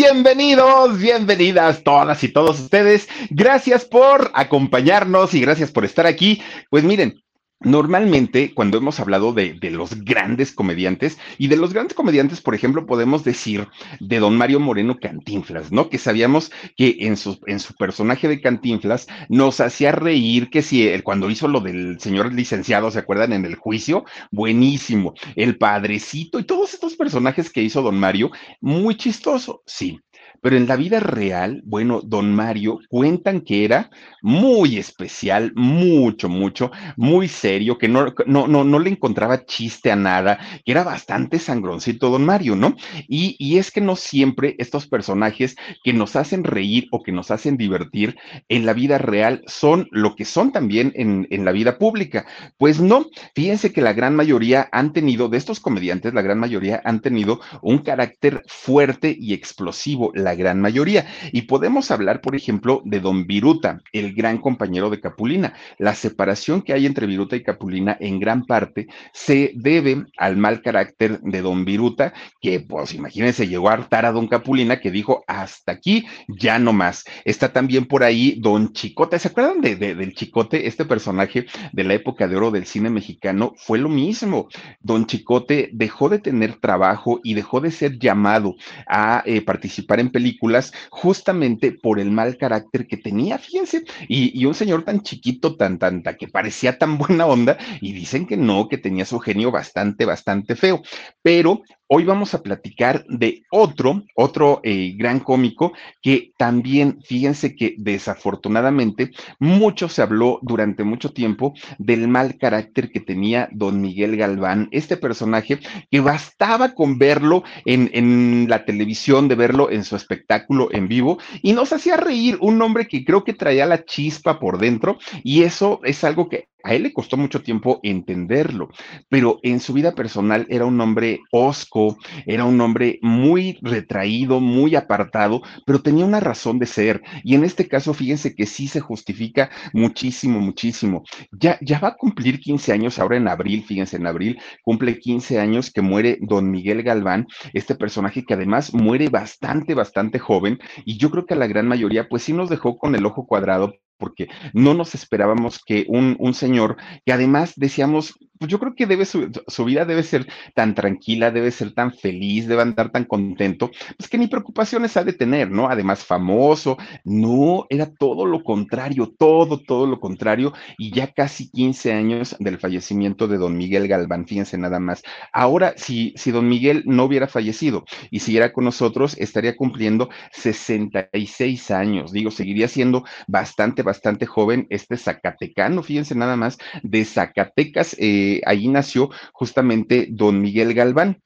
Bienvenidos, bienvenidas todas y todos ustedes. Gracias por acompañarnos y gracias por estar aquí. Pues miren, Normalmente, cuando hemos hablado de, los grandes comediantes, y de los grandes comediantes, por ejemplo, podemos decir de don Mario Moreno Cantinflas, ¿no? Que sabíamos que en su, en su personaje de Cantinflas nos hacía reír, que si cuando hizo lo del señor licenciado, ¿se acuerdan? En el juicio, buenísimo. El padrecito y todos estos personajes que hizo don Mario, muy chistoso, sí. Pero en la vida real, bueno, don Mario cuentan que era muy especial, mucho, mucho, muy serio, que no, no, no, no le encontraba chiste a nada, que era bastante sangroncito don Mario, ¿no? Y, y es que no siempre estos personajes que nos hacen reír o que nos hacen divertir en la vida real son lo que son también en, en la vida pública. Pues no, fíjense que la gran mayoría han tenido, de estos comediantes, la gran mayoría han tenido un carácter fuerte y explosivo gran mayoría. Y podemos hablar, por ejemplo, de Don Viruta, el gran compañero de Capulina. La separación que hay entre Viruta y Capulina en gran parte se debe al mal carácter de Don Viruta, que pues imagínense, llegó a hartar a Don Capulina que dijo, hasta aquí, ya no más. Está también por ahí Don Chicote. ¿Se acuerdan de, de, del Chicote? Este personaje de la época de oro del cine mexicano fue lo mismo. Don Chicote dejó de tener trabajo y dejó de ser llamado a eh, participar en películas justamente por el mal carácter que tenía, fíjense, y, un señor tan chiquito, tan, tan, tan, que parecía tan buena onda, y dicen que no, que tenía su genio bastante, bastante feo, pero Hoy vamos a platicar de otro, otro eh, gran cómico que también, fíjense que desafortunadamente mucho se habló durante mucho tiempo del mal carácter que tenía don Miguel Galván, este personaje que bastaba con verlo en, en la televisión, de verlo en su espectáculo en vivo y nos hacía reír, un hombre que creo que traía la chispa por dentro y eso es algo que a él le costó mucho tiempo entenderlo, pero en su vida personal era un hombre osco, era un hombre muy retraído, muy apartado, pero tenía una razón de ser. Y en este caso, fíjense que sí se justifica muchísimo, muchísimo. Ya, ya va a cumplir 15 años ahora en abril, fíjense, en abril cumple 15 años que muere don Miguel Galván, este personaje que además muere bastante, bastante joven. Y yo creo que a la gran mayoría, pues sí nos dejó con el ojo cuadrado porque no nos esperábamos que un, un, señor, que además decíamos, pues yo creo que debe su, vida debe ser tan tranquila, debe ser tan feliz, debe andar tan contento, pues que ni preocupaciones ha de tener, ¿no? Además, famoso, no, era todo lo contrario, todo, todo lo contrario, y ya casi 15 años del fallecimiento de don Miguel Galván, fíjense nada más. Ahora, si, si don Miguel no hubiera fallecido y siguiera con nosotros, estaría cumpliendo 66 años, digo, seguiría siendo bastante, bastante joven este Zacatecano, fíjense nada más, de Zacatecas, eh, ahí nació justamente don Miguel Galván.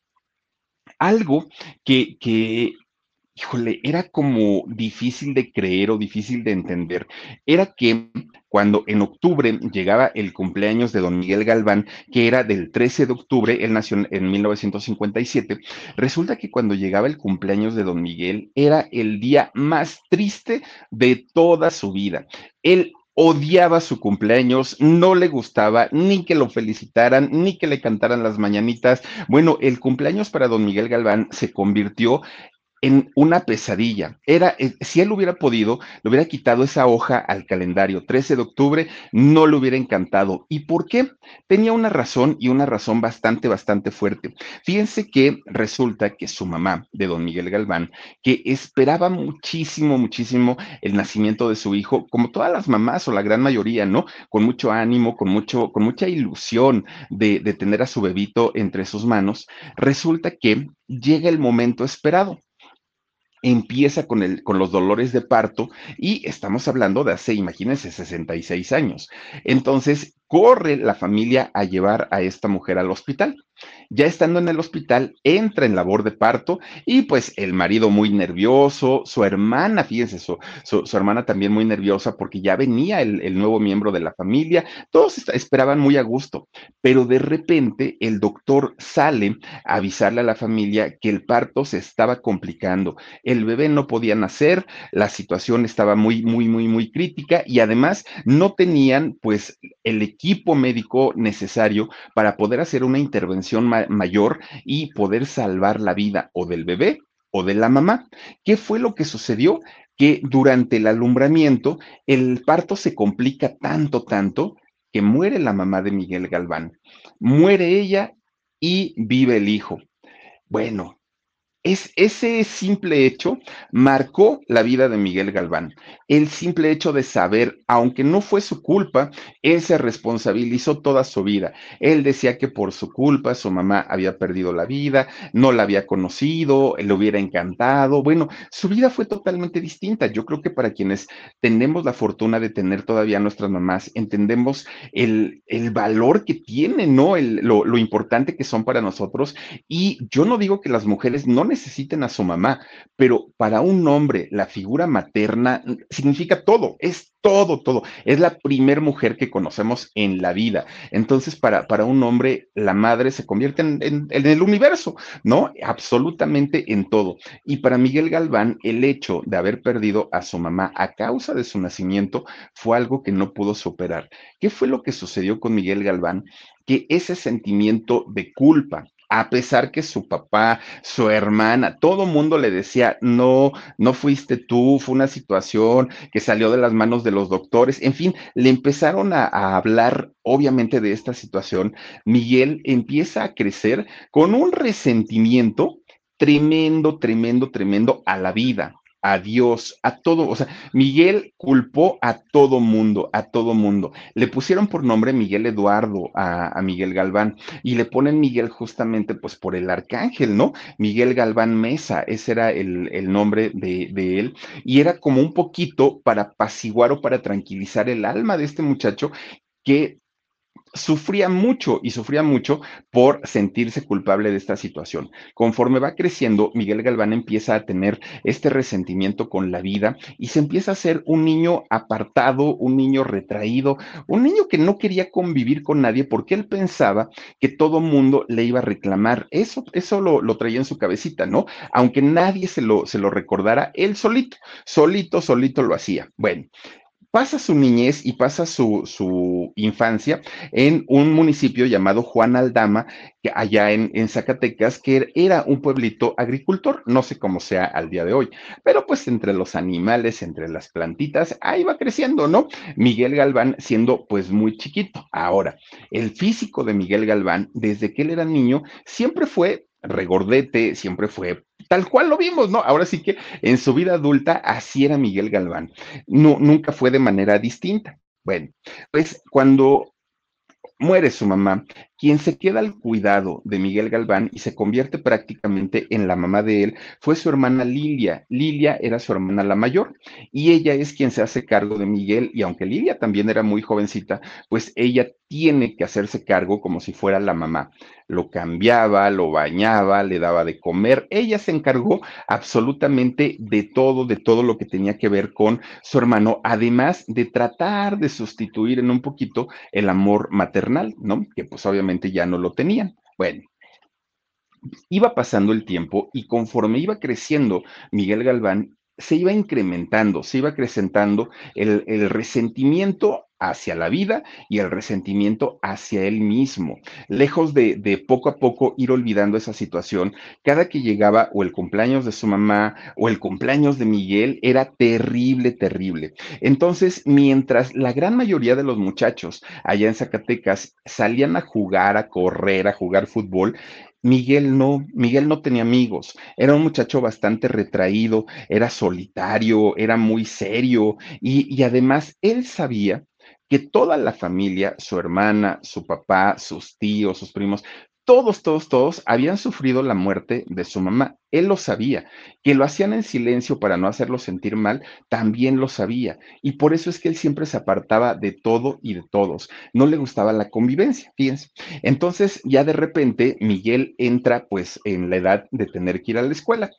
Algo que, que híjole, era como difícil de creer o difícil de entender, era que cuando en octubre llegaba el cumpleaños de don Miguel Galván, que era del 13 de octubre, él nació en 1957, resulta que cuando llegaba el cumpleaños de don Miguel era el día más triste de toda su vida. Él odiaba su cumpleaños, no le gustaba ni que lo felicitaran, ni que le cantaran las mañanitas. Bueno, el cumpleaños para don Miguel Galván se convirtió en una pesadilla. Era, eh, si él hubiera podido, le hubiera quitado esa hoja al calendario. 13 de octubre no le hubiera encantado. ¿Y por qué? Tenía una razón y una razón bastante, bastante fuerte. Fíjense que resulta que su mamá, de don Miguel Galván, que esperaba muchísimo, muchísimo el nacimiento de su hijo, como todas las mamás o la gran mayoría, ¿no? Con mucho ánimo, con mucho, con mucha ilusión de, de tener a su bebito entre sus manos, resulta que llega el momento esperado empieza con, el, con los dolores de parto y estamos hablando de hace, imagínense, 66 años. Entonces, corre la familia a llevar a esta mujer al hospital. Ya estando en el hospital, entra en labor de parto y pues el marido muy nervioso, su hermana, fíjense, su, su, hermana también muy nerviosa porque ya venía el, el nuevo miembro de la familia, todos esperaban muy a gusto, pero de repente el doctor sale a avisarle a la familia que el parto se estaba complicando, el bebé no podía nacer, la situación estaba muy, muy, muy, muy crítica y además no tenían pues el equipo médico necesario para poder hacer una intervención ma mayor y poder salvar la vida o del bebé o de la mamá. ¿Qué fue lo que sucedió? Que durante el alumbramiento el parto se complica tanto, tanto, que muere la mamá de Miguel Galván. Muere ella y vive el hijo. Bueno, es, ese simple hecho marcó la vida de Miguel Galván. El simple hecho de saber, aunque no fue su culpa, él se responsabilizó toda su vida. Él decía que por su culpa su mamá había perdido la vida, no la había conocido, le hubiera encantado. Bueno, su vida fue totalmente distinta. Yo creo que para quienes tenemos la fortuna de tener todavía nuestras mamás, entendemos el, el valor que tienen, ¿no? El, lo, lo importante que son para nosotros. Y yo no digo que las mujeres no necesiten a su mamá, pero para un hombre la figura materna significa todo, es todo, todo. Es la primer mujer que conocemos en la vida. Entonces, para, para un hombre, la madre se convierte en, en, el universo, ¿no? Absolutamente en todo. Y para Miguel Galván, el hecho de haber perdido a su mamá a causa de su nacimiento fue algo que no pudo superar. ¿Qué fue lo que sucedió con Miguel Galván? Que ese sentimiento de culpa, a pesar que su papá, su hermana, todo mundo le decía, no, no fuiste tú, fue una situación que salió de las manos de los doctores, en fin, le empezaron a, a hablar obviamente de esta situación. Miguel empieza a crecer con un resentimiento tremendo, tremendo, tremendo a la vida, a Dios, a todo, o sea, Miguel culpó a todo mundo, a todo mundo. Le pusieron por nombre Miguel Eduardo a, Miguel Galván y le ponen Miguel justamente pues por el arcángel, ¿no? Miguel Galván Mesa, ese era el, el nombre de, de, él y era como un poquito para apaciguar o para tranquilizar el alma de este muchacho que sufría mucho y sufría mucho por sentirse culpable de esta situación. Conforme va creciendo, Miguel Galván empieza a tener este resentimiento con la vida y se empieza a ser un niño apartado, un niño retraído, un niño que no quería convivir con nadie porque él pensaba que todo mundo le iba a reclamar. Eso, eso lo, lo traía en su cabecita, ¿no? Aunque nadie se lo, se lo recordara, él solito, solito, solito lo hacía. Bueno, pasa su niñez y pasa su, infancia en un municipio llamado Juan Aldama, que allá en, en, Zacatecas, que era un pueblito agricultor, no sé cómo sea al día de hoy, pero pues entre los animales, entre las plantitas, ahí va creciendo, ¿no? Miguel Galván siendo pues muy chiquito. Ahora, el físico de Miguel Galván, desde que él era niño, siempre fue regordete, siempre fue tal cual lo vimos, ¿no? Ahora sí que en su vida adulta así era Miguel Galván. No, nunca fue de manera distinta. Bueno, pues cuando muere su mamá, quien se queda al cuidado de Miguel Galván y se convierte prácticamente en la mamá de él fue su hermana Lilia. Lilia era su hermana la mayor y ella es quien se hace cargo de Miguel y aunque Lilia también era muy jovencita, pues ella tiene que hacerse cargo como si fuera la mamá. Lo cambiaba, lo bañaba, le daba de comer. Ella se encargó absolutamente de todo, de todo lo que tenía que ver con su hermano, además de tratar de sustituir en un poquito el amor maternal, ¿no? Que pues obviamente ya no lo tenían. Bueno, iba pasando el tiempo y conforme iba creciendo Miguel Galván, se iba incrementando, se iba acrecentando el, resentimiento hacia la vida y el resentimiento hacia él mismo. Lejos de, de, poco a poco ir olvidando esa situación, cada que llegaba o el cumpleaños de su mamá o el cumpleaños de Miguel era terrible, terrible. Entonces, mientras la gran mayoría de los muchachos allá en Zacatecas salían a jugar, a correr, a jugar fútbol, Miguel no, Miguel no tenía amigos, era un muchacho bastante retraído, era solitario, era muy serio y, y además él sabía que toda la familia, su hermana, su papá, sus tíos, sus primos, todos, todos, todos habían sufrido la muerte de su mamá. Él lo sabía. Que lo hacían en silencio para no hacerlo sentir mal, también lo sabía. Y por eso es que él siempre se apartaba de todo y de todos. No le gustaba la convivencia, fíjense. Entonces, ya de repente, Miguel entra pues en la edad de tener que ir a la escuela.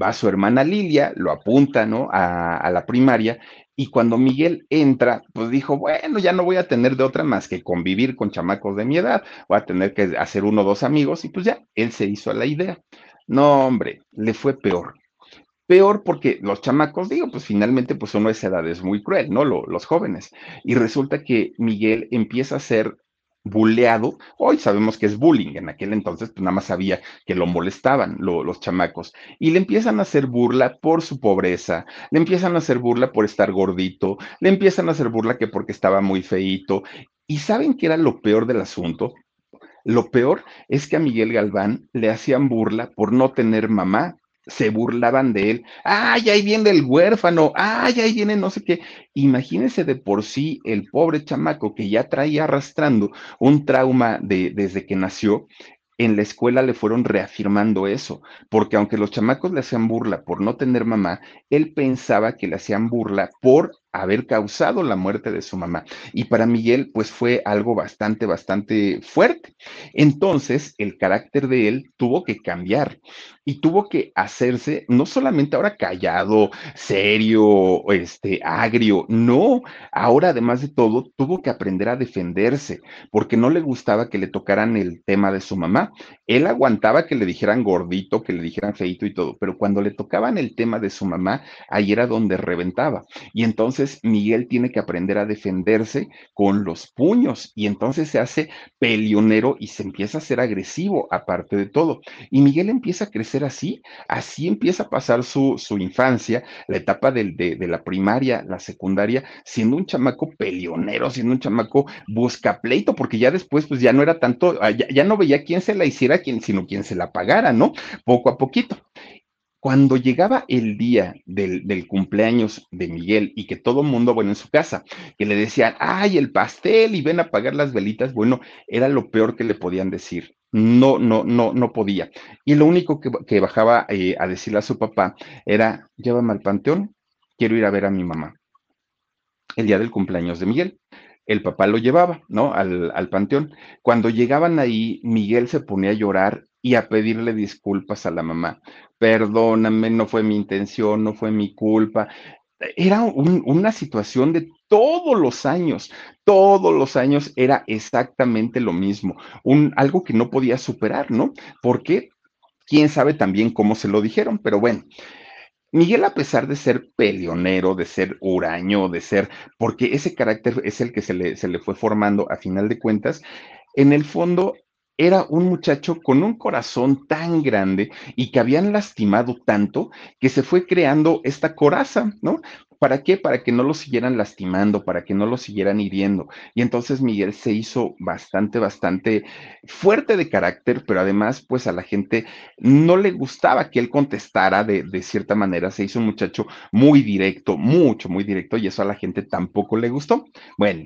Va su hermana Lilia, lo apunta, ¿no? A, a la primaria y cuando Miguel entra, pues dijo, bueno, ya no voy a tener de otra más que convivir con chamacos de mi edad, voy a tener que hacer uno o dos amigos y pues ya, él se hizo a la idea. No, hombre, le fue peor. Peor porque los chamacos, digo, pues finalmente, pues uno esa edad es muy cruel, ¿no? Lo, los jóvenes. Y resulta que Miguel empieza a ser buleado, hoy sabemos que es bullying, en aquel entonces pues nada más sabía que lo molestaban los chamacos. Y le empiezan a hacer burla por su pobreza, le empiezan a hacer burla por estar gordito, le empiezan a hacer burla que porque estaba muy feito y saben que era lo peor del asunto. Lo peor es que a Miguel Galván le hacían burla por no tener mamá se burlaban de él. ¡Ay, ahí viene el huérfano! ¡Ay, ahí viene no sé qué! Imagínense de por sí el pobre chamaco que ya traía arrastrando un trauma de, desde que nació. En la escuela le fueron reafirmando eso, porque aunque los chamacos le hacían burla por no tener mamá, él pensaba que le hacían burla por haber causado la muerte de su mamá. Y para Miguel, pues fue algo bastante, bastante fuerte. Entonces, el carácter de él tuvo que cambiar y tuvo que hacerse no solamente ahora callado, serio, este, agrio, no, ahora además de todo, tuvo que aprender a defenderse porque no le gustaba que le tocaran el tema de su mamá. Él aguantaba que le dijeran gordito, que le dijeran feito y todo, pero cuando le tocaban el tema de su mamá, ahí era donde reventaba. Y entonces, Miguel tiene que aprender a defenderse con los puños y entonces se hace pelionero y se empieza a ser agresivo aparte de todo. Y Miguel empieza a crecer así, así empieza a pasar su, infancia, la etapa de, la primaria, la secundaria, siendo un chamaco pelionero, siendo un chamaco buscapleito, porque ya después pues ya no era tanto, ah, ya, ya no veía quién se la hiciera, quién, sino quién se la pagara, ¿no? Poco a poquito. Cuando llegaba el día del, cumpleaños de Miguel y que todo mundo, bueno, en su casa, que le decían, ay, el pastel y ven a pagar las velitas, bueno, era lo peor que le podían decir. No, no, no, no podía. Y lo único que, bajaba eh, a decirle a su papá era, llévame al panteón, quiero ir a ver a mi mamá. El día del cumpleaños de Miguel el papá lo llevaba, ¿no? Al, al, panteón. Cuando llegaban ahí, Miguel se ponía a llorar y a pedirle disculpas a la mamá perdóname, no fue mi intención, no fue mi culpa. Era una situación de todos los años, todos los años era exactamente lo mismo, algo que no podía superar, ¿no? Porque quién sabe también cómo se lo dijeron, pero bueno. Miguel, a pesar de ser peleonero, de ser huraño, de ser, porque ese carácter es el que se le, se le fue formando a final de cuentas, en el fondo era un muchacho con un corazón tan grande y que habían lastimado tanto que se fue creando esta coraza, ¿no? ¿Para qué? Para que no lo siguieran lastimando, para que no lo siguieran hiriendo. Y entonces Miguel se hizo bastante, bastante fuerte de carácter, pero además, pues a la gente no le gustaba que él contestara de, de cierta manera. Se hizo un muchacho muy directo, mucho, muy directo, y eso a la gente tampoco le gustó. Bueno,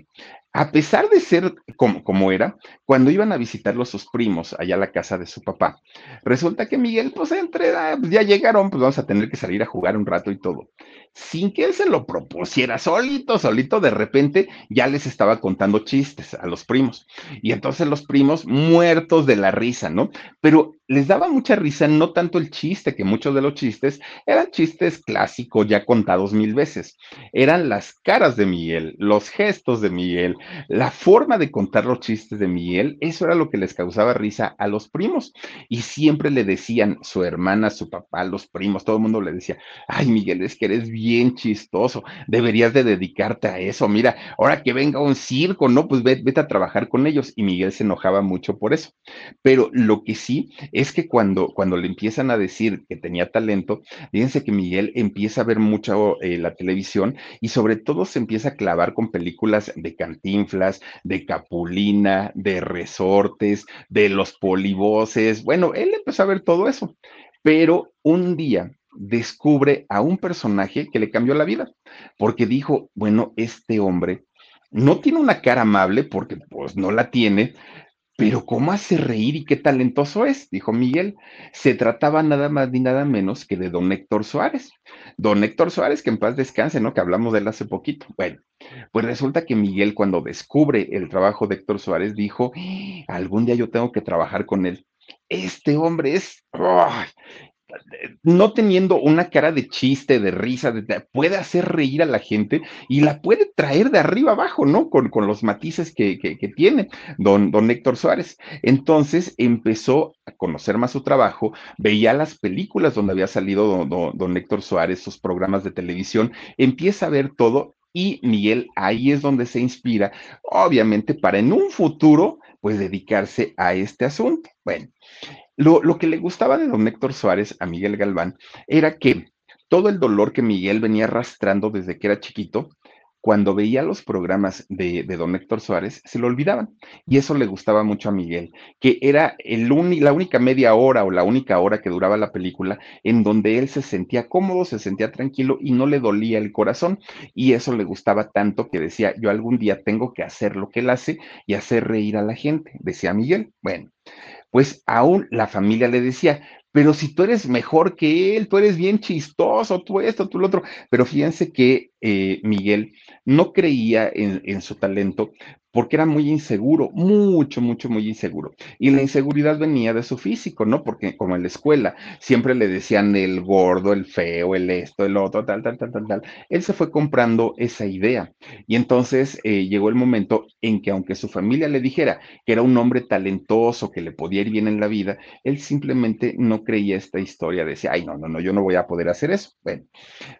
a pesar de ser como, como, era, cuando iban a visitarlo sus primos allá a la casa de su papá, resulta que Miguel, pues entre, ah, ya llegaron, pues vamos a tener que salir a jugar un rato y todo. Sin que él se lo propusiera, solito, solito, de repente ya les estaba contando chistes a los primos. Y entonces los primos muertos de la risa, ¿no? Pero les daba mucha risa no tanto el chiste, que muchos de los chistes eran chistes clásicos ya contados mil veces, eran las caras de Miguel, los gestos de Miguel, la forma de contar los chistes de Miguel, eso era lo que les causaba risa a los primos. Y siempre le decían, su hermana, su papá, los primos, todo el mundo le decía, ay Miguel, es que eres bien chistoso, deberías de dedicarte a eso, mira, ahora que venga un circo, no, pues vete a trabajar con ellos. Y Miguel se enojaba mucho por eso. Pero lo que sí es que cuando, cuando le empiezan a decir que tenía talento, fíjense que Miguel empieza a ver mucho eh, la televisión y sobre todo se empieza a clavar con películas de cantinflas, de capulina, de resortes, de los polivoces. Bueno, él empezó a ver todo eso, pero un día descubre a un personaje que le cambió la vida, porque dijo, bueno, este hombre no tiene una cara amable porque pues no la tiene, pero ¿cómo hace reír y qué talentoso es? Dijo Miguel. Se trataba nada más ni nada menos que de don Héctor Suárez. Don Héctor Suárez, que en paz descanse, ¿no? Que hablamos de él hace poquito. Bueno, pues resulta que Miguel cuando descubre el trabajo de Héctor Suárez dijo, algún día yo tengo que trabajar con él. Este hombre es, no teniendo una cara de chiste, de risa, puede hacer reír a la gente y la puede traer de arriba abajo, ¿no? Con, los matices que, tiene don, don Héctor Suárez. Entonces empezó a conocer más su trabajo, veía las películas donde había salido don, don Héctor Suárez, sus programas de televisión, empieza a ver todo y Miguel ahí es donde se inspira, obviamente, para en un futuro pues dedicarse a este asunto. Bueno, lo, lo que le gustaba de don Héctor Suárez a Miguel Galván era que todo el dolor que Miguel venía arrastrando desde que era chiquito, cuando veía los programas de, don Héctor Suárez, se lo olvidaban. Y eso le gustaba mucho a Miguel, que era el la única media hora o la única hora que duraba la película en donde él se sentía cómodo, se sentía tranquilo y no le dolía el corazón. Y eso le gustaba tanto que decía, yo algún día tengo que hacer lo que él hace y hacer reír a la gente, decía Miguel. Bueno, pues aún la familia le decía, pero si tú eres mejor que él, tú eres bien chistoso, tú esto, tú lo otro. Pero fíjense que eh, Miguel no creía en, en, su talento porque era muy inseguro, mucho, mucho, muy inseguro. Y la inseguridad venía de su físico, ¿no? Porque como en la escuela siempre le decían el gordo, el feo, el esto, el otro, tal, tal, tal, tal, tal. Él se fue comprando esa idea. Y entonces eh, llegó el momento en que aunque su familia le dijera que era un hombre talentoso, que le podía ir bien en la vida, él simplemente no creía esta historia. Decía, ay, no, no, no, yo no voy a poder hacer eso. Bueno,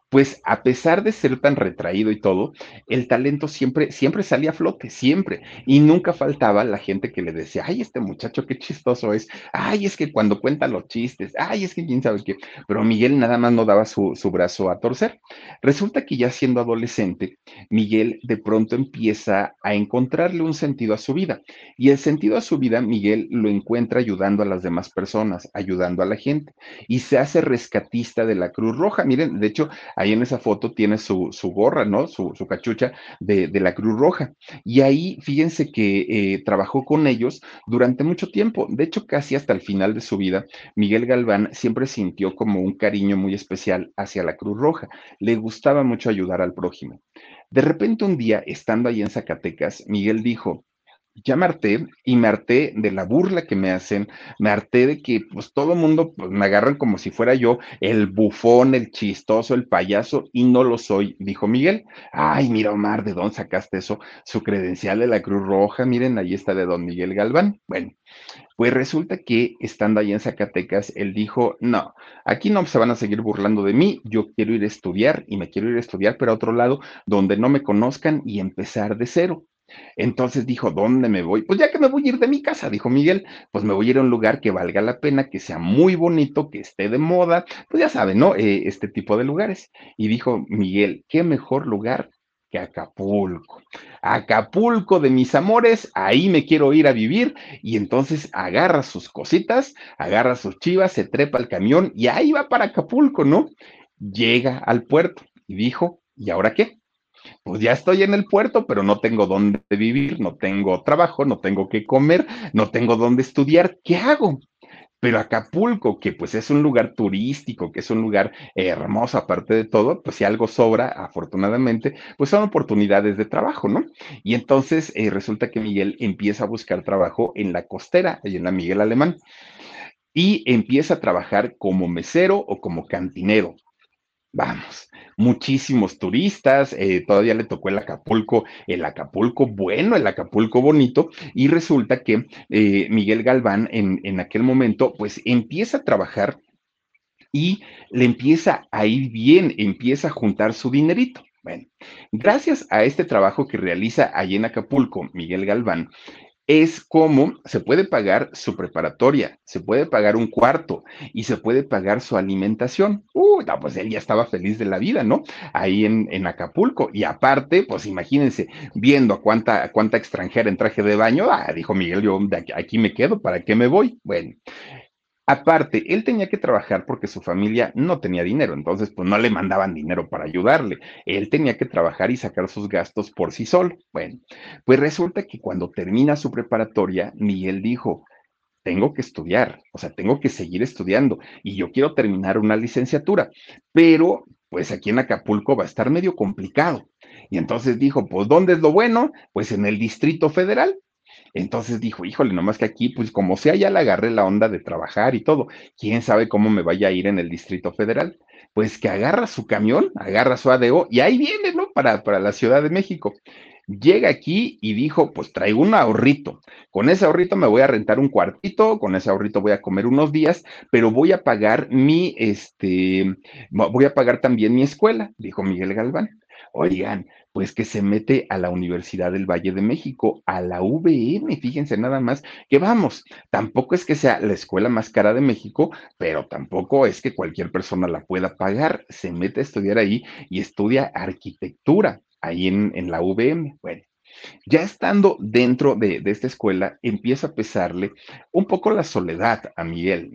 pues a pesar de ser tan retraído y todo, el talento siempre, siempre salía a flote, siempre. Y nunca faltaba la gente que le decía, ay, este muchacho qué chistoso es, ay, es que cuando cuenta los chistes, ay, es que quién sabe qué. Pero Miguel nada más no daba su, su brazo a torcer. Resulta que ya siendo adolescente, Miguel de pronto empieza a encontrarle un sentido a su vida. Y el sentido a su vida, Miguel lo encuentra ayudando a las demás personas, ayudando a la gente. Y se hace rescatista de la Cruz Roja. Miren, de hecho, ahí en esa foto tiene su, gorra, ¿no? Su, cachucha de, la Cruz Roja. Y ahí, fíjense que eh, trabajó con ellos durante mucho tiempo. De hecho, casi hasta el final de su vida, Miguel Galván siempre sintió como un cariño muy especial hacia la Cruz Roja. Le gustaba mucho ayudar al prójimo. De repente un día, estando ahí en Zacatecas, Miguel dijo, ya me y me de la burla que me hacen, me de que pues todo el mundo pues, me agarran como si fuera yo el bufón, el chistoso, el payaso y no lo soy, dijo Miguel. Ay, mira Omar, ¿de dónde sacaste eso? Su credencial de la Cruz Roja, miren, ahí está de don Miguel Galván. Bueno, pues resulta que estando ahí en Zacatecas, él dijo, no, aquí no se van a seguir burlando de mí, yo quiero ir a estudiar y me quiero ir a estudiar, pero a otro lado donde no me conozcan y empezar de cero. Entonces dijo, ¿dónde me voy? Pues ya que me voy a ir de mi casa, dijo Miguel, pues me voy a ir a un lugar que valga la pena, que sea muy bonito, que esté de moda, pues ya saben, ¿no? Eh, este tipo de lugares. Y dijo Miguel, ¿qué mejor lugar que Acapulco? Acapulco de mis amores, ahí me quiero ir a vivir. Y entonces agarra sus cositas, agarra sus chivas, se trepa al camión y ahí va para Acapulco, ¿no? Llega al puerto y dijo, ¿y ahora qué? Pues ya estoy en el puerto, pero no tengo dónde vivir, no tengo trabajo, no tengo qué comer, no tengo dónde estudiar, ¿qué hago? Pero Acapulco, que pues es un lugar turístico, que es un lugar hermoso aparte de todo, pues si algo sobra, afortunadamente, pues son oportunidades de trabajo, ¿no? Y entonces eh, resulta que Miguel empieza a buscar trabajo en la costera, y en la Miguel Alemán, y empieza a trabajar como mesero o como cantinero. Vamos, muchísimos turistas, eh, todavía le tocó el Acapulco, el Acapulco bueno, el Acapulco bonito, y resulta que eh, Miguel Galván en, en aquel momento, pues empieza a trabajar y le empieza a ir bien, empieza a juntar su dinerito. Bueno, gracias a este trabajo que realiza allí en Acapulco Miguel Galván, es como se puede pagar su preparatoria, se puede pagar un cuarto y se puede pagar su alimentación. Uh, pues él ya estaba feliz de la vida, ¿no? Ahí en, en Acapulco. Y aparte, pues imagínense, viendo a cuánta, cuánta extranjera en traje de baño, ah, dijo Miguel, yo aquí, aquí me quedo, ¿para qué me voy? Bueno, Aparte, él tenía que trabajar porque su familia no tenía dinero, entonces pues no le mandaban dinero para ayudarle. Él tenía que trabajar y sacar sus gastos por sí solo. Bueno, pues resulta que cuando termina su preparatoria, Miguel dijo, tengo que estudiar, o sea, tengo que seguir estudiando y yo quiero terminar una licenciatura, pero pues aquí en Acapulco va a estar medio complicado. Y entonces dijo, pues ¿dónde es lo bueno? Pues en el Distrito Federal. Entonces dijo, híjole, nomás que aquí, pues como sea, ya le agarré la onda de trabajar y todo. ¿Quién sabe cómo me vaya a ir en el Distrito Federal? Pues que agarra su camión, agarra su ADO y ahí viene, ¿no? Para, para la Ciudad de México. Llega aquí y dijo, pues traigo un ahorrito. Con ese ahorrito me voy a rentar un cuartito, con ese ahorrito voy a comer unos días, pero voy a pagar mi, este, voy a pagar también mi escuela, dijo Miguel Galván. Oigan, pues que se mete a la Universidad del Valle de México, a la UVM, fíjense nada más, que vamos, tampoco es que sea la escuela más cara de México, pero tampoco es que cualquier persona la pueda pagar, se mete a estudiar ahí y estudia arquitectura ahí en, en la UVM. Bueno, ya estando dentro de, esta escuela, empieza a pesarle un poco la soledad a Miguel,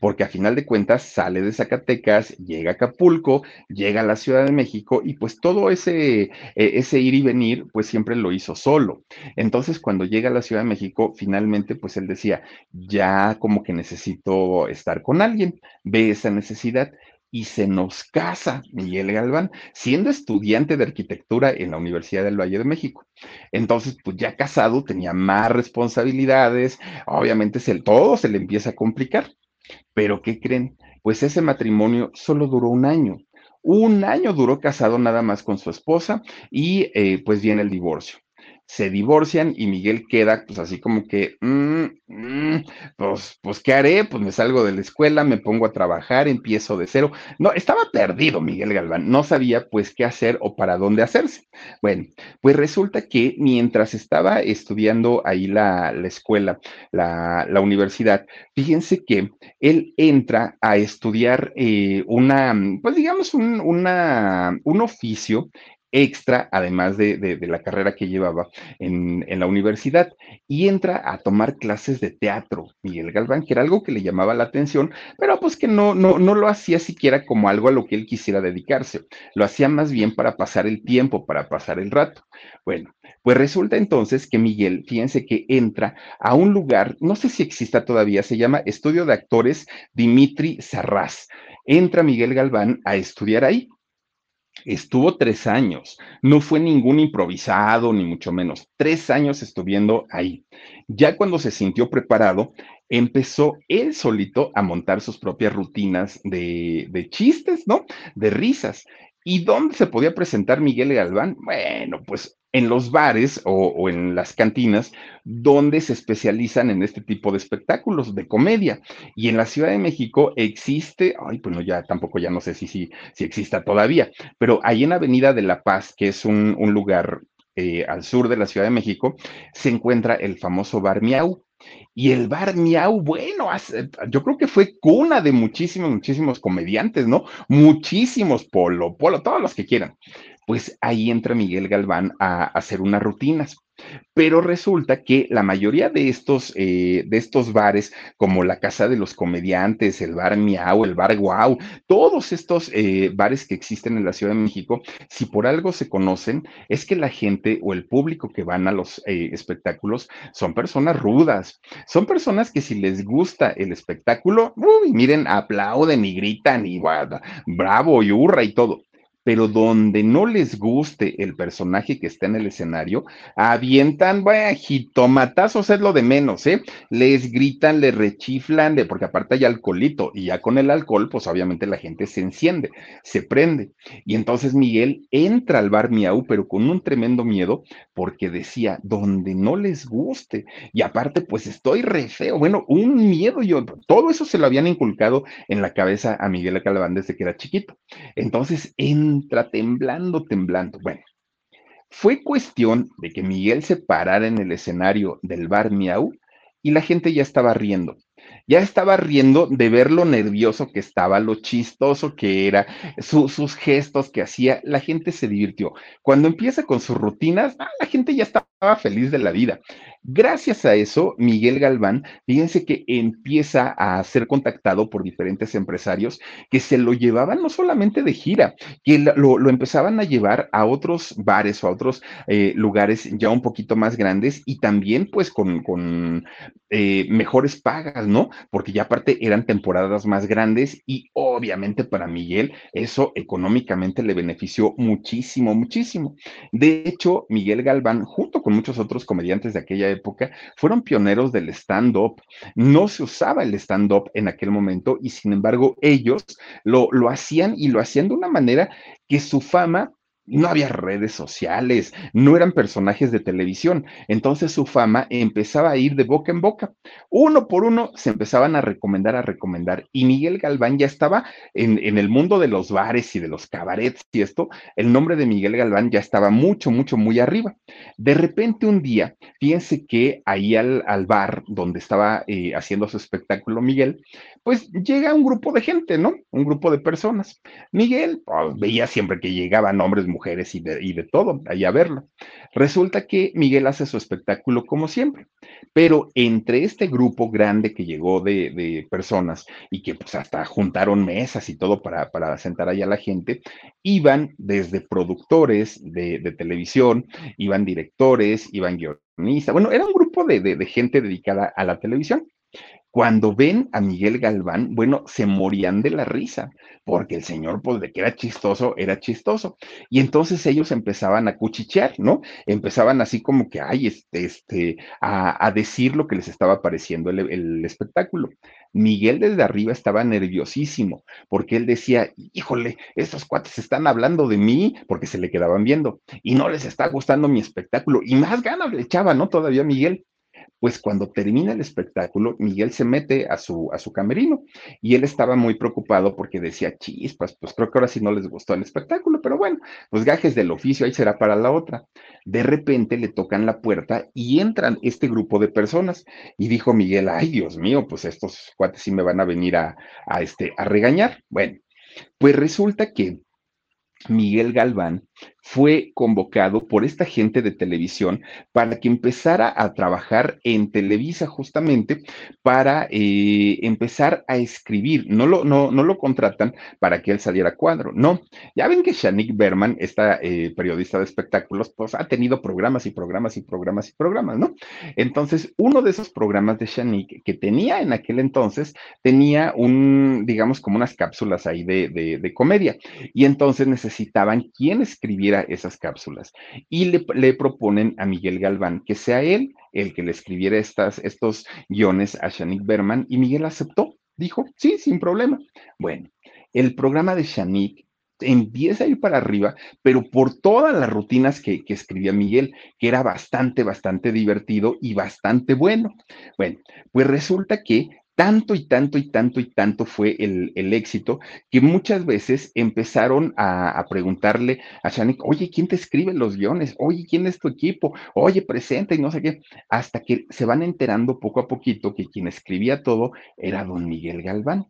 porque a final de cuentas sale de Zacatecas, llega a Acapulco, llega a la Ciudad de México y pues todo ese, e, ese ir y venir, pues siempre lo hizo solo. Entonces, cuando llega a la Ciudad de México, finalmente, pues él decía, ya como que necesito estar con alguien, ve esa necesidad y se nos casa Miguel Galván, siendo estudiante de arquitectura en la Universidad del Valle de México. Entonces, pues ya casado, tenía más responsabilidades, obviamente todo se le empieza a complicar. Pero, ¿qué creen? Pues ese matrimonio solo duró un año. Un año duró casado nada más con su esposa y eh, pues viene el divorcio se divorcian y Miguel queda pues así como que, mm, mm, pues, pues, ¿qué haré? Pues me salgo de la escuela, me pongo a trabajar, empiezo de cero. No, estaba perdido Miguel Galván, no sabía pues qué hacer o para dónde hacerse. Bueno, pues resulta que mientras estaba estudiando ahí la, escuela, la, universidad, fíjense que él entra a estudiar eh, una, pues digamos, un, una, un oficio extra, además de, la carrera que llevaba en, la universidad, y entra a tomar clases de teatro, Miguel Galván, que era algo que le llamaba la atención, pero pues que no, no, no lo hacía siquiera como algo a lo que él quisiera dedicarse, lo hacía más bien para pasar el tiempo, para pasar el rato. Bueno, pues resulta entonces que Miguel, fíjense que entra a un lugar, no sé si exista todavía, se llama Estudio de Actores Dimitri Sarraz. Entra Miguel Galván a estudiar ahí Estuvo tres años, no fue ningún improvisado, ni mucho menos. Tres años estuviendo ahí. Ya cuando se sintió preparado, empezó él solito a montar sus propias rutinas de, de chistes, ¿no? De risas. ¿Y dónde se podía presentar Miguel Galván? Bueno, pues en los bares o, en las cantinas donde se especializan en este tipo de espectáculos de comedia. Y en la Ciudad de México existe, ay, pues no, ya tampoco ya no sé si, si, si exista todavía, pero ahí en Avenida de la Paz, que es un, lugar eh, al sur de la Ciudad de México, se encuentra el famoso Bar Miau. Y el bar Miau, bueno, yo creo que fue cuna de muchísimos, muchísimos comediantes, ¿no? Muchísimos, Polo, Polo, todos los que quieran. Pues ahí entra Miguel Galván a, hacer unas rutinas. Pero resulta que la mayoría de estos, eh, de estos bares, como la Casa de los Comediantes, el Bar Miau, el Bar Guau, todos estos eh, bares que existen en la Ciudad de México, si por algo se conocen, es que la gente o el público que van a los eh, espectáculos son personas rudas, son personas que si les gusta el espectáculo, miren, aplauden y gritan y bravo y hurra y todo pero donde no les guste el personaje que está en el escenario, avientan, bueno, jitomatazos es lo de menos, ¿eh? Les gritan, les rechiflan, porque aparte hay alcoholito, y ya con el alcohol, pues obviamente la gente se enciende, se prende. Y entonces Miguel entra al bar Miau, pero con un tremendo miedo, porque decía, donde no les guste. Y aparte, pues estoy re feo. Bueno, un miedo, yo, todo eso se lo habían inculcado en la cabeza a Miguel Calabán desde que era chiquito. Entonces, en entra temblando, temblando. Bueno, fue cuestión de que Miguel se parara en el escenario del bar Miau y la gente ya estaba riendo. Ya estaba riendo de ver lo nervioso que estaba, lo chistoso que era, sus gestos que hacía. La gente se divirtió. Cuando empieza con sus rutinas, ah, la gente ya estaba feliz de la vida. Gracias a eso, Miguel Galván, fíjense que empieza a ser contactado por diferentes empresarios que se lo llevaban no solamente de gira, que lo, empezaban a llevar a otros bares o a otros eh, lugares ya un poquito más grandes y también pues con, eh, mejores pagas, ¿no? Porque ya aparte eran temporadas más grandes y obviamente para Miguel eso económicamente le benefició muchísimo, muchísimo. De hecho, Miguel Galván, junto con muchos otros comediantes de aquella época, fueron pioneros del stand-up. No se usaba el stand-up en aquel momento y sin embargo ellos lo, lo hacían y lo hacían de una manera que su fama no había redes sociales, no eran personajes de televisión. Entonces su fama empezaba a ir de boca en boca. Uno por uno se empezaban a recomendar, a recomendar. Y Miguel Galván ya estaba en, el mundo de los bares y de los cabarets y esto. El nombre de Miguel Galván ya estaba mucho, mucho, muy arriba. De repente un día, fíjense que ahí al, al bar donde estaba eh, haciendo su espectáculo Miguel, pues llega un grupo de gente, ¿no? Un grupo de personas. Miguel pues, veía siempre que llegaban hombres, mujeres y de, y de todo, ahí a verlo. Resulta que Miguel hace su espectáculo como siempre, pero entre este grupo grande que llegó de, personas y que pues hasta juntaron mesas y todo para, para sentar ahí a la gente, iban desde productores de, de televisión, iban directores, iban guionistas, bueno, era un grupo de, de gente dedicada a la televisión. Cuando ven a Miguel Galván, bueno, se morían de la risa, porque el señor, pues de que era chistoso, era chistoso. Y entonces ellos empezaban a cuchichear, ¿no? Empezaban así como que, ay, este, este, a, a decir lo que les estaba pareciendo el, el espectáculo. Miguel desde arriba estaba nerviosísimo, porque él decía, híjole, estos cuates están hablando de mí, porque se le quedaban viendo, y no les está gustando mi espectáculo, y más ganas le echaba, ¿no? Todavía Miguel pues cuando termina el espectáculo, Miguel se mete a su, a su camerino y él estaba muy preocupado porque decía, chispas, pues creo que ahora sí no les gustó el espectáculo, pero bueno, pues gajes del oficio, ahí será para la otra. De repente le tocan la puerta y entran este grupo de personas y dijo Miguel, ay Dios mío, pues estos cuates sí me van a venir a, a, este, a regañar. Bueno, pues resulta que Miguel Galván fue convocado por esta gente de televisión para que empezara a trabajar en Televisa justamente para eh, empezar a escribir. No lo, no, no lo contratan para que él saliera a cuadro, no. Ya ven que Shanique Berman, esta eh, periodista de espectáculos, pues ha tenido programas y programas y programas y programas, ¿no? Entonces, uno de esos programas de Shanique que tenía en aquel entonces, tenía un, digamos, como unas cápsulas ahí de, de, comedia. Y entonces necesitaban quien escribiera esas cápsulas. Y le, proponen a Miguel Galván que sea él el que le escribiera estas, estos guiones a Shanique Berman y Miguel aceptó. Dijo, sí, sin problema. Bueno, el programa de Shanique empieza a ir para arriba, pero por todas las rutinas que, que, escribía Miguel, que era bastante, bastante divertido y bastante bueno. Bueno, pues resulta que tanto y tanto y tanto y tanto fue el, el éxito que muchas veces empezaron a, a preguntarle a Shanik, oye, ¿quién te escribe los guiones? Oye, ¿quién es tu equipo? Oye, presenta y no sé qué, hasta que se van enterando poco a poquito que quien escribía todo era don Miguel Galván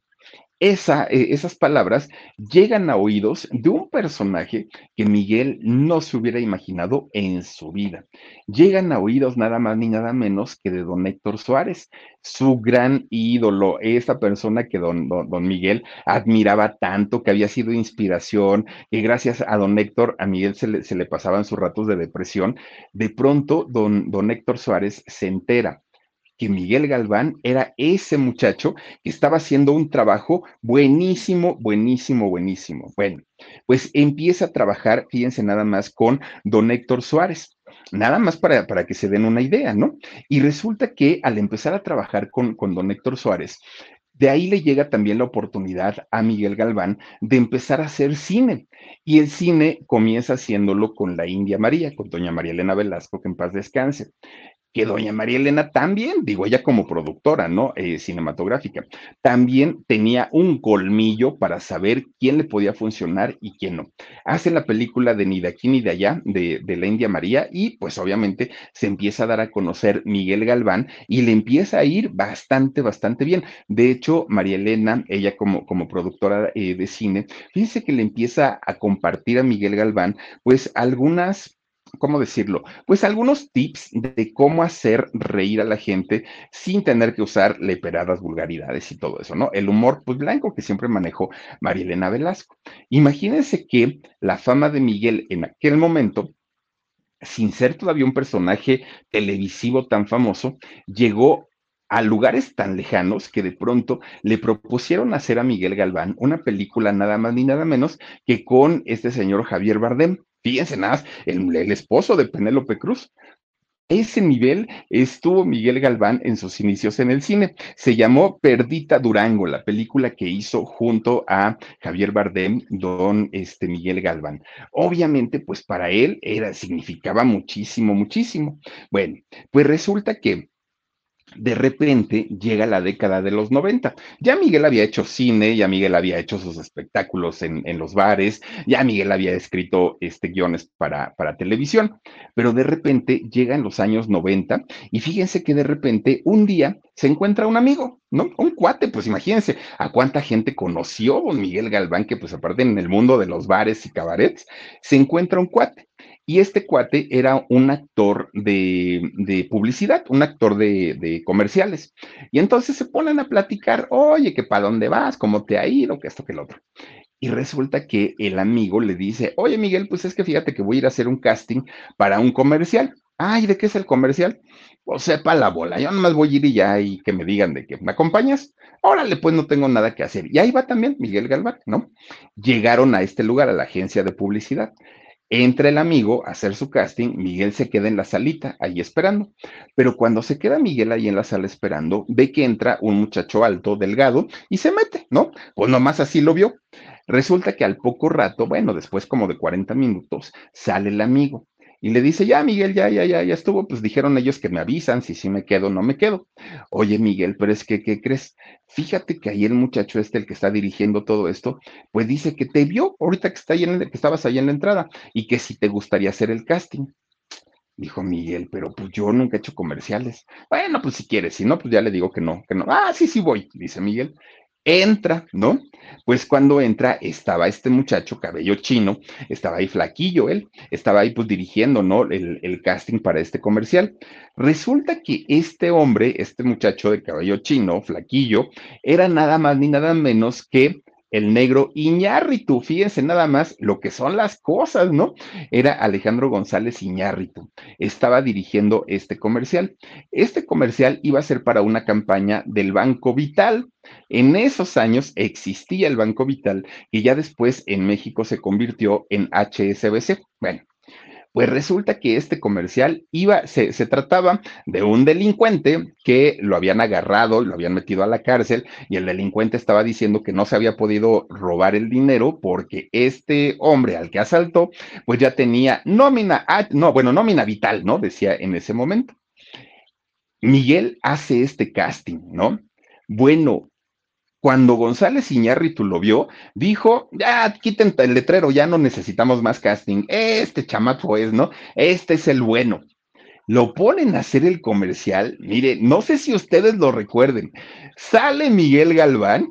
esa, eh, esas palabras llegan a oídos de un personaje que Miguel no se hubiera imaginado en su vida. Llegan a oídos nada más ni nada menos que de don Héctor Suárez, su gran ídolo, esa persona que don, don, don Miguel admiraba tanto, que había sido inspiración, que gracias a don Héctor, a Miguel se le, se le pasaban sus ratos de depresión. De pronto, don, don Héctor Suárez se entera que Miguel Galván era ese muchacho que estaba haciendo un trabajo buenísimo, buenísimo, buenísimo. Bueno, pues empieza a trabajar, fíjense nada más, con don Héctor Suárez. Nada más para, para que se den una idea, ¿no? Y resulta que al empezar a trabajar con, con don Héctor Suárez, de ahí le llega también la oportunidad a Miguel Galván de empezar a hacer cine. Y el cine comienza haciéndolo con la India María, con doña María Elena Velasco, que en paz descanse que doña María Elena también, digo ella como productora, ¿no? Eh, cinematográfica, también tenía un colmillo para saber quién le podía funcionar y quién no. Hace la película de Ni de aquí ni de allá, de, de, la India María, y pues obviamente se empieza a dar a conocer Miguel Galván y le empieza a ir bastante, bastante bien. De hecho, María Elena, ella como, como productora eh, de cine, fíjense que le empieza a compartir a Miguel Galván, pues algunas ¿cómo decirlo? Pues algunos tips de cómo hacer reír a la gente sin tener que usar leperadas vulgaridades y todo eso, ¿no? El humor, pues blanco que siempre manejó Marilena Velasco. Imagínense que la fama de Miguel en aquel momento sin ser todavía un personaje televisivo tan famoso, llegó a lugares tan lejanos que de pronto le propusieron hacer a Miguel Galván una película nada más ni nada menos que con este señor Javier Bardem. Fíjense nada, el, el esposo de Penélope Cruz. ese nivel estuvo Miguel Galván en sus inicios en el cine. Se llamó Perdita Durango, la película que hizo junto a Javier Bardem, don este, Miguel Galván. Obviamente, pues para él era, significaba muchísimo, muchísimo. Bueno, pues resulta que de repente llega la década de los 90. Ya Miguel había hecho cine, ya Miguel había hecho sus espectáculos en, los bares, ya Miguel había escrito este, guiones para, para televisión, pero de repente llegan los años 90 y fíjense que de repente un día se encuentra un amigo, ¿no? Un cuate, pues imagínense a cuánta gente conoció don Miguel Galván, que pues aparte en el mundo de los bares y cabarets, se encuentra un cuate. Y este cuate era un actor de, publicidad, un actor de, comerciales. Y entonces se ponen a platicar, oye, que para dónde vas, cómo te ha ido, que esto, que el otro. Y resulta que el amigo le dice, oye Miguel, pues es que fíjate que voy a ir a hacer un casting para un comercial. Ay, ¿de qué es el comercial? Pues sepa la bola, yo nomás voy a ir y ya y que me digan de que me acompañas. Órale, pues no tengo nada que hacer. Y ahí va también Miguel Galván, ¿no? Llegaron a este lugar, a la agencia de publicidad. Entra el amigo a hacer su casting, Miguel se queda en la salita, ahí esperando. Pero cuando se queda Miguel ahí en la sala esperando, ve que entra un muchacho alto, delgado, y se mete, ¿no? Pues nomás así lo vio. Resulta que al poco rato, bueno, después como de 40 minutos, sale el amigo y le dice, ya Miguel, ya, ya, ya, ya estuvo, pues dijeron ellos que me avisan si sí me quedo o no me quedo. Oye Miguel, pero es que, ¿qué crees? Fíjate que ahí el muchacho este, el que está dirigiendo todo esto, pues dice que te vio ahorita que, está ahí en que estabas ahí en la entrada y que si te gustaría hacer el casting. Dijo Miguel, pero pues yo nunca he hecho comerciales. Bueno, pues si quieres, si no, pues ya le digo que no, que no. Ah, sí, sí voy, dice Miguel entra, ¿no? Pues cuando entra estaba este muchacho, cabello chino, estaba ahí flaquillo él, estaba ahí pues dirigiendo, ¿no? El, el, casting para este comercial. Resulta que este hombre, este muchacho de cabello chino, flaquillo, era nada más ni nada menos que el negro Iñárritu. Fíjense nada más lo que son las cosas, ¿no? Era Alejandro González Iñárritu. Estaba dirigiendo este comercial. Este comercial iba a ser para una campaña del Banco Vital. En esos años existía el Banco Vital y ya después en México se convirtió en HSBC. Bueno, pues resulta que este comercial iba, se, trataba de un delincuente que lo habían agarrado, lo habían metido a la cárcel y el delincuente estaba diciendo que no se había podido robar el dinero porque este hombre al que asaltó, pues ya tenía nómina, no, bueno, nómina vital, ¿no? Decía en ese momento. Miguel hace este casting, ¿no? Bueno, cuando González Iñárritu lo vio, dijo, ya quiten el letrero, ya no necesitamos más casting. Este chamaco es, ¿no? Este es el bueno. Lo ponen a hacer el comercial. Mire, no sé si ustedes lo recuerden. Sale Miguel Galván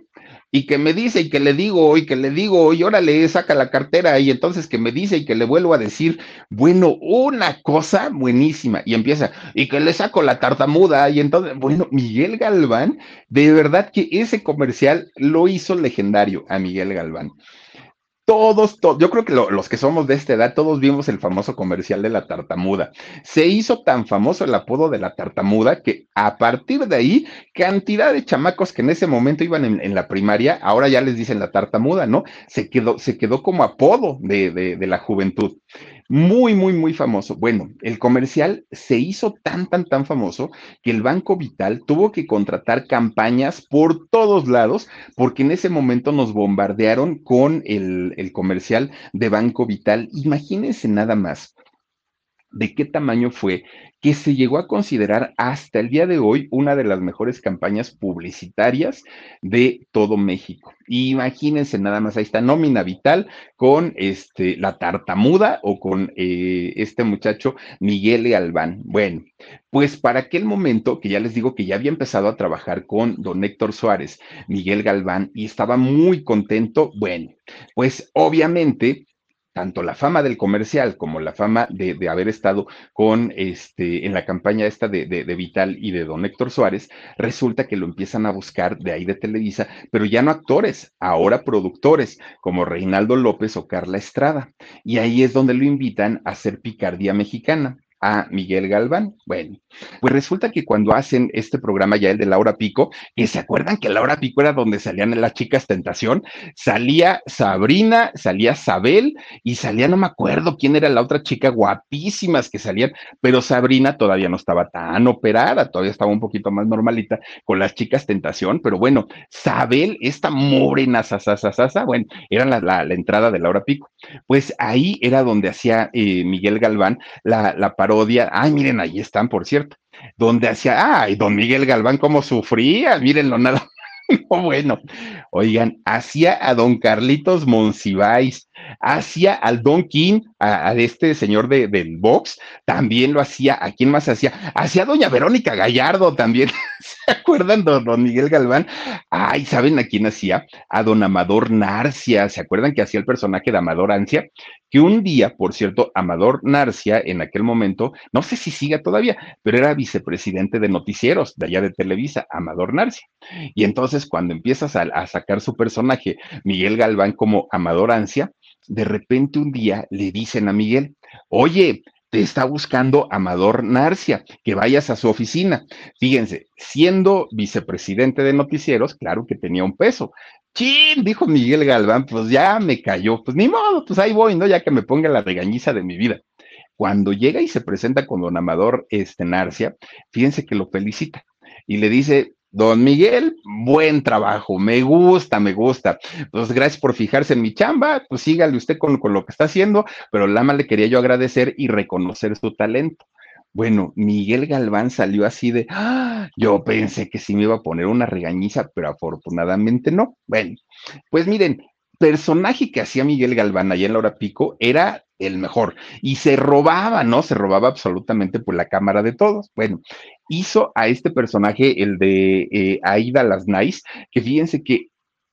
y que me dice y que le digo y que le digo y órale, saca la cartera y entonces que me dice y que le vuelvo a decir, bueno, una cosa buenísima y empieza y que le saco la tartamuda y entonces, bueno, Miguel Galván, de verdad que ese comercial lo hizo legendario a Miguel Galván todos, yo creo que los que somos de esta edad, todos vimos el famoso comercial de la tartamuda. Se hizo tan famoso el apodo de la tartamuda que a partir de ahí, cantidad de chamacos que en ese momento iban en, la primaria, ahora ya les dicen la tartamuda, ¿no? Se quedó, se quedó como apodo de, de la juventud muy, muy, muy famoso. Bueno, el comercial se hizo tan, tan, tan famoso que el Banco Vital tuvo que contratar campañas por todos lados porque en ese momento nos bombardearon con el, el comercial de Banco Vital. Imagínense nada más de qué tamaño fue que se llegó a considerar hasta el día de hoy una de las mejores campañas publicitarias de todo México. Imagínense nada más, ahí está nómina vital con este, la tartamuda o con eh, este muchacho Miguel Albán. Bueno, pues para aquel momento, que ya les digo que ya había empezado a trabajar con don Héctor Suárez, Miguel Galván, y estaba muy contento, bueno, pues obviamente tanto la fama del comercial como la fama de, haber estado con este en la campaña esta de, de, Vital y de don Héctor Suárez, resulta que lo empiezan a buscar de ahí de Televisa, pero ya no actores, ahora productores, como Reinaldo López o Carla Estrada. Y ahí es donde lo invitan a hacer picardía mexicana Miguel Galván. Bueno, pues resulta que cuando hacen este programa ya el de Laura Pico, que se acuerdan que Laura Pico era donde salían las chicas tentación, salía Sabrina, salía Sabel y salía, no me acuerdo quién era la otra chica guapísimas que salían, pero Sabrina todavía no estaba tan operada, todavía estaba un poquito más normalita con las chicas tentación, pero bueno, Sabel, esta morena sasasasasa, bueno, era la, la, entrada de Laura Pico. Pues ahí era donde hacía eh, Miguel Galván la, la parodia, ay, miren, ahí están, por cierto, donde hacía, ay, don Miguel Galván, cómo sufría, mírenlo nada bueno, oigan, hacía a don Carlitos Monsiváis, hacía al Don King, a, este señor de, del box, también lo hacía, ¿a quién más hacía? Hacía a doña Verónica Gallardo también, ¿se acuerdan, don, don, Miguel Galván? Ay, ¿saben a quién hacía? A don Amador Narcia, ¿se acuerdan que hacía el personaje de Amador Ancia? Que un día, por cierto, Amador Narcia, en aquel momento, no sé si siga todavía, pero era vicepresidente de noticieros de allá de Televisa, Amador Narcia. Y entonces, cuando empiezas a, a sacar su personaje, Miguel Galván como Amador Ancia, de repente un día le dicen a Miguel, oye, te está buscando Amador Narcia, que vayas a su oficina. Fíjense, siendo vicepresidente de noticieros, claro que tenía un peso. Chin, dijo Miguel Galván, pues ya me cayó, pues ni modo, pues ahí voy, ¿no? Ya que me ponga la regañiza de mi vida. Cuando llega y se presenta con don Amador este, Narcia, fíjense que lo felicita y le dice, Don Miguel, buen trabajo, me gusta, me gusta. Pues gracias por fijarse en mi chamba, pues sígale usted con, lo que está haciendo, pero Lama le quería yo agradecer y reconocer su talento. Bueno, Miguel Galván salió así de, ¡Ah! yo pensé que sí me iba a poner una regañiza, pero afortunadamente no. Bueno, pues miren, personaje que hacía Miguel Galván allá en la hora pico era el mejor y se robaba, ¿no? Se robaba absolutamente por la cámara de todos. Bueno, hizo a este personaje, el de eh, Aida Las Nice, que fíjense que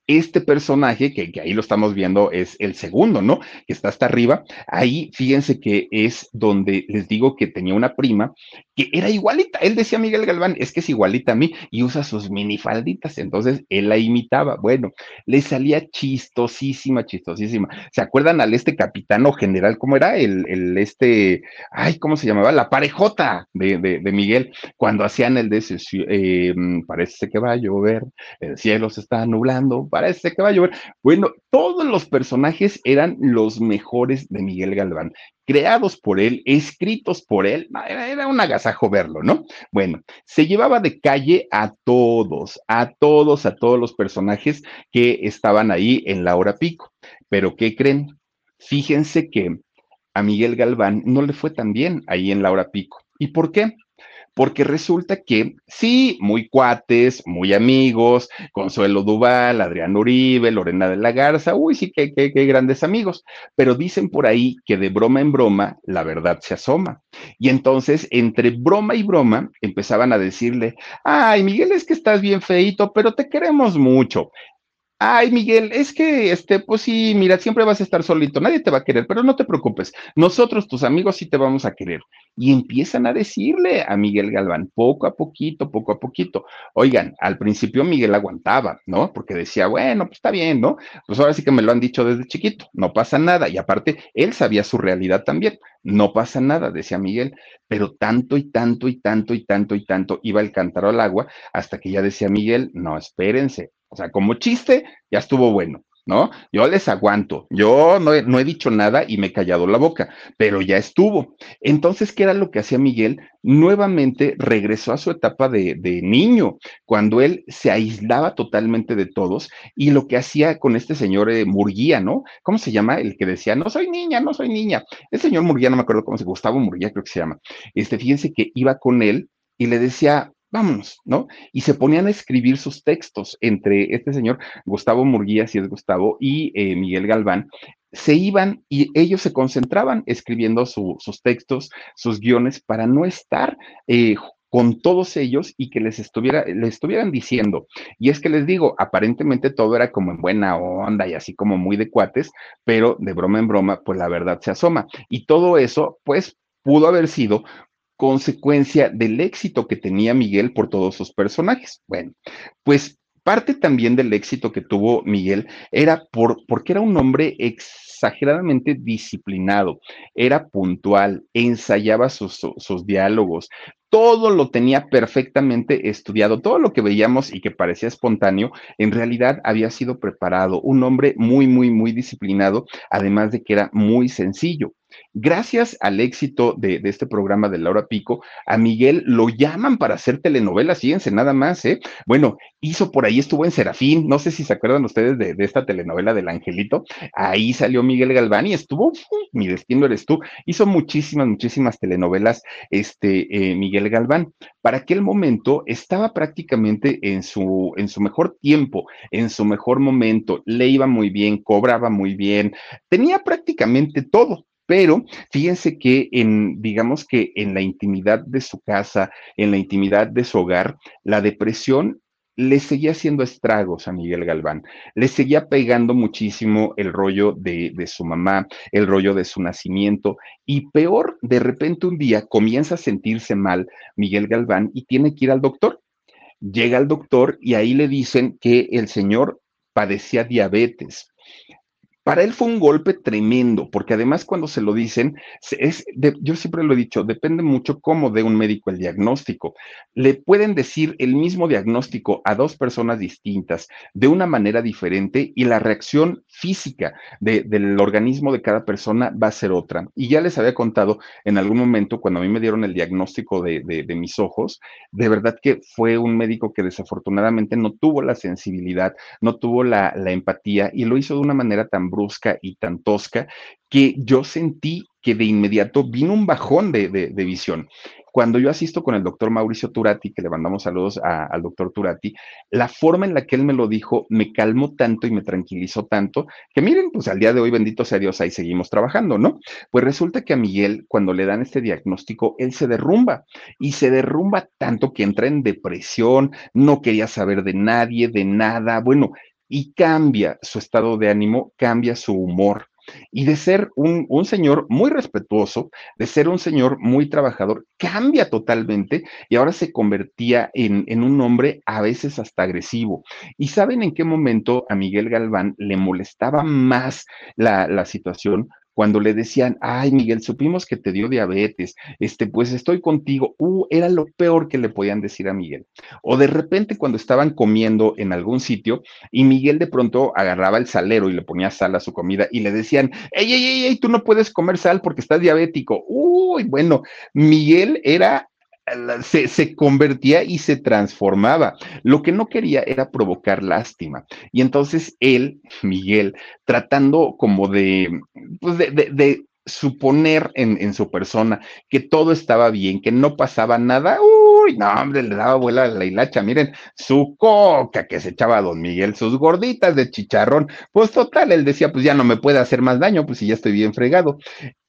este personaje, que, ahí lo estamos viendo, es el segundo, ¿no? Que está hasta arriba. Ahí, fíjense que es donde les digo que tenía una prima que era igualita. Él decía Miguel Galván, es que es igualita a mí y usa sus minifalditas. Entonces, él la imitaba. Bueno, le salía chistosísima, chistosísima. ¿Se acuerdan al este capitano general? ¿Cómo era? El, el este, ay, ¿cómo se llamaba? La parejota de, de, Miguel, cuando hacían el de ese, eh, parece que va a llover, el cielo se está nublando parece que va a llover. Bueno, todos los personajes eran los mejores de Miguel Galván, creados por él, escritos por él, era, un agasajo verlo, ¿no? Bueno, se llevaba de calle a todos, a todos, a todos los personajes que estaban ahí en la hora pico. Pero ¿qué creen? Fíjense que a Miguel Galván no le fue tan bien ahí en la hora pico. ¿Y por qué? Porque resulta que sí, muy cuates, muy amigos, Consuelo Duval, Adrián Uribe, Lorena de la Garza, uy, sí, qué, qué, qué grandes amigos, pero dicen por ahí que de broma en broma la verdad se asoma. Y entonces, entre broma y broma, empezaban a decirle, ay, Miguel, es que estás bien feito, pero te queremos mucho. Ay, Miguel, es que, este, pues sí, mira, siempre vas a estar solito, nadie te va a querer, pero no te preocupes, nosotros, tus amigos, sí te vamos a querer. Y empiezan a decirle a Miguel Galván, poco a poquito, poco a poquito. Oigan, al principio Miguel aguantaba, ¿no? Porque decía, bueno, pues está bien, ¿no? Pues ahora sí que me lo han dicho desde chiquito, no pasa nada. Y aparte, él sabía su realidad también, no pasa nada, decía Miguel, pero tanto y tanto y tanto y tanto y tanto iba el cántaro al agua hasta que ya decía Miguel, no, espérense, o sea, como chiste, ya estuvo bueno, ¿no? Yo les aguanto, yo no he, no he, dicho nada y me he callado la boca, pero ya estuvo. Entonces, ¿qué era lo que hacía Miguel? Nuevamente regresó a su etapa de, de, niño, cuando él se aislaba totalmente de todos y lo que hacía con este señor eh, Murguía, ¿no? ¿Cómo se llama? El que decía, no soy niña, no soy niña. El señor Murguía, no me acuerdo cómo se Gustavo Murguía creo que se llama. Este, fíjense que iba con él y le decía, vámonos, ¿no? Y se ponían a escribir sus textos entre este señor Gustavo Murguía, si es Gustavo, y eh, Miguel Galván. Se iban y ellos se concentraban escribiendo sus textos, sus guiones, para no estar eh, con todos ellos y que les estuviera, les estuvieran diciendo. Y es que les digo, aparentemente todo era como en buena onda y así como muy de cuates, pero de broma en broma, pues la verdad se asoma. Y todo eso, pues pudo haber sido consecuencia del éxito que tenía Miguel por todos sus personajes. Bueno, pues Parte también del éxito que tuvo Miguel era por, porque era un hombre exageradamente disciplinado, era puntual, ensayaba sus, sus diálogos, todo lo tenía perfectamente estudiado, todo lo que veíamos y que parecía espontáneo, en realidad había sido preparado, un hombre muy, muy, muy disciplinado, además de que era muy sencillo. Gracias al éxito de, este programa de Laura Pico, a Miguel lo llaman para hacer telenovelas, fíjense nada más, ¿eh? Bueno, hizo por ahí, estuvo en Serafín, no sé si se acuerdan ustedes de, esta telenovela del Angelito, ahí salió Miguel Galván y estuvo, mi destino eres tú, hizo muchísimas, muchísimas telenovelas, este, eh, Miguel Galván. Para aquel momento estaba prácticamente en su, en su mejor tiempo, en su mejor momento, le iba muy bien, cobraba muy bien, tenía prácticamente todo pero fíjense que en, digamos que en la intimidad de su casa, en la intimidad de su hogar, la depresión le seguía haciendo estragos a Miguel Galván, le seguía pegando muchísimo el rollo de, de, su mamá, el rollo de su nacimiento, y peor, de repente un día comienza a sentirse mal Miguel Galván y tiene que ir al doctor. Llega al doctor y ahí le dicen que el señor padecía diabetes para él fue un golpe tremendo, porque además cuando se lo dicen, es yo siempre lo he dicho, depende mucho cómo de un médico el diagnóstico. Le pueden decir el mismo diagnóstico a dos personas distintas de una manera diferente y la reacción física del organismo de cada persona va a ser otra. Y ya les había contado en algún momento, cuando a mí me dieron el diagnóstico de, mis ojos, de verdad que fue un médico que desafortunadamente no tuvo la sensibilidad, no tuvo la, la empatía y lo hizo de una manera tan brusca y tan tosca que yo sentí que de inmediato vino un bajón de, visión. Cuando yo asisto con el doctor Mauricio Turati, que le mandamos saludos al doctor Turati, la forma en la que él me lo dijo me calmó tanto y me tranquilizó tanto que miren, pues al día de hoy, bendito sea Dios, ahí seguimos trabajando, ¿no? Pues resulta que a Miguel, cuando le dan este diagnóstico, él se derrumba y se derrumba tanto que entra en depresión, no quería saber de nadie, de nada, bueno, y cambia su estado de ánimo, cambia su humor. Y de ser un, señor muy respetuoso, de ser un señor muy trabajador, cambia totalmente y ahora se convertía en, un hombre a veces hasta agresivo. ¿Y saben en qué momento a Miguel Galván le molestaba más la, la situación? Cuando le decían, ay, Miguel, supimos que te dio diabetes, este, pues estoy contigo, uh, era lo peor que le podían decir a Miguel. O de repente cuando estaban comiendo en algún sitio y Miguel de pronto agarraba el salero y le ponía sal a su comida y le decían, ey, ey, ey, ey tú no puedes comer sal porque estás diabético. Uy, bueno, Miguel era se, convertía y se transformaba. Lo que no quería era provocar lástima. Y entonces él, Miguel, tratando como de, pues de, suponer en, su persona que todo estaba bien, que no pasaba nada, uy, no, hombre, le daba vuela a la hilacha, miren, su coca que se echaba a don Miguel, sus gorditas de chicharrón, pues total, él decía, pues ya no me puede hacer más daño, pues si ya estoy bien fregado.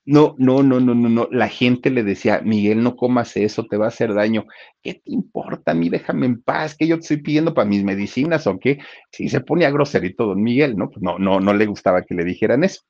No, no, no, no, no, no. La gente le decía, Miguel, no comas eso, te va a hacer daño. ¿Qué te importa a mí? Déjame en paz, que yo te estoy pidiendo para mis medicinas o qué. Si se ponía groserito don Miguel, ¿no? Pues no, no, no le gustaba que le dijeran eso.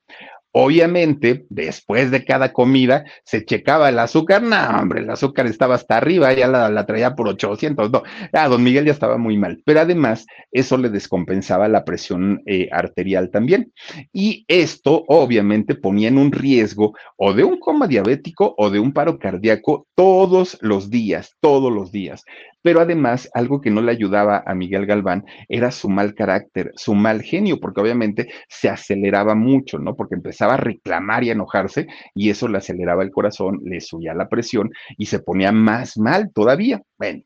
Obviamente, después de cada comida, se checaba el azúcar. No, hombre, el azúcar estaba hasta arriba, ya la, traía por 800. No, don Miguel ya estaba muy mal. Pero además, eso le descompensaba la presión eh, arterial también. Y esto, obviamente, ponía en un riesgo o de un coma diabético o de un paro cardíaco todos los días, todos los días. Pero además, algo que no le ayudaba a Miguel Galván era su mal carácter, su mal genio, porque obviamente se aceleraba mucho, ¿no? Porque empezaba a reclamar y a enojarse y eso le aceleraba el corazón, le subía la presión y se ponía más mal todavía. Bueno,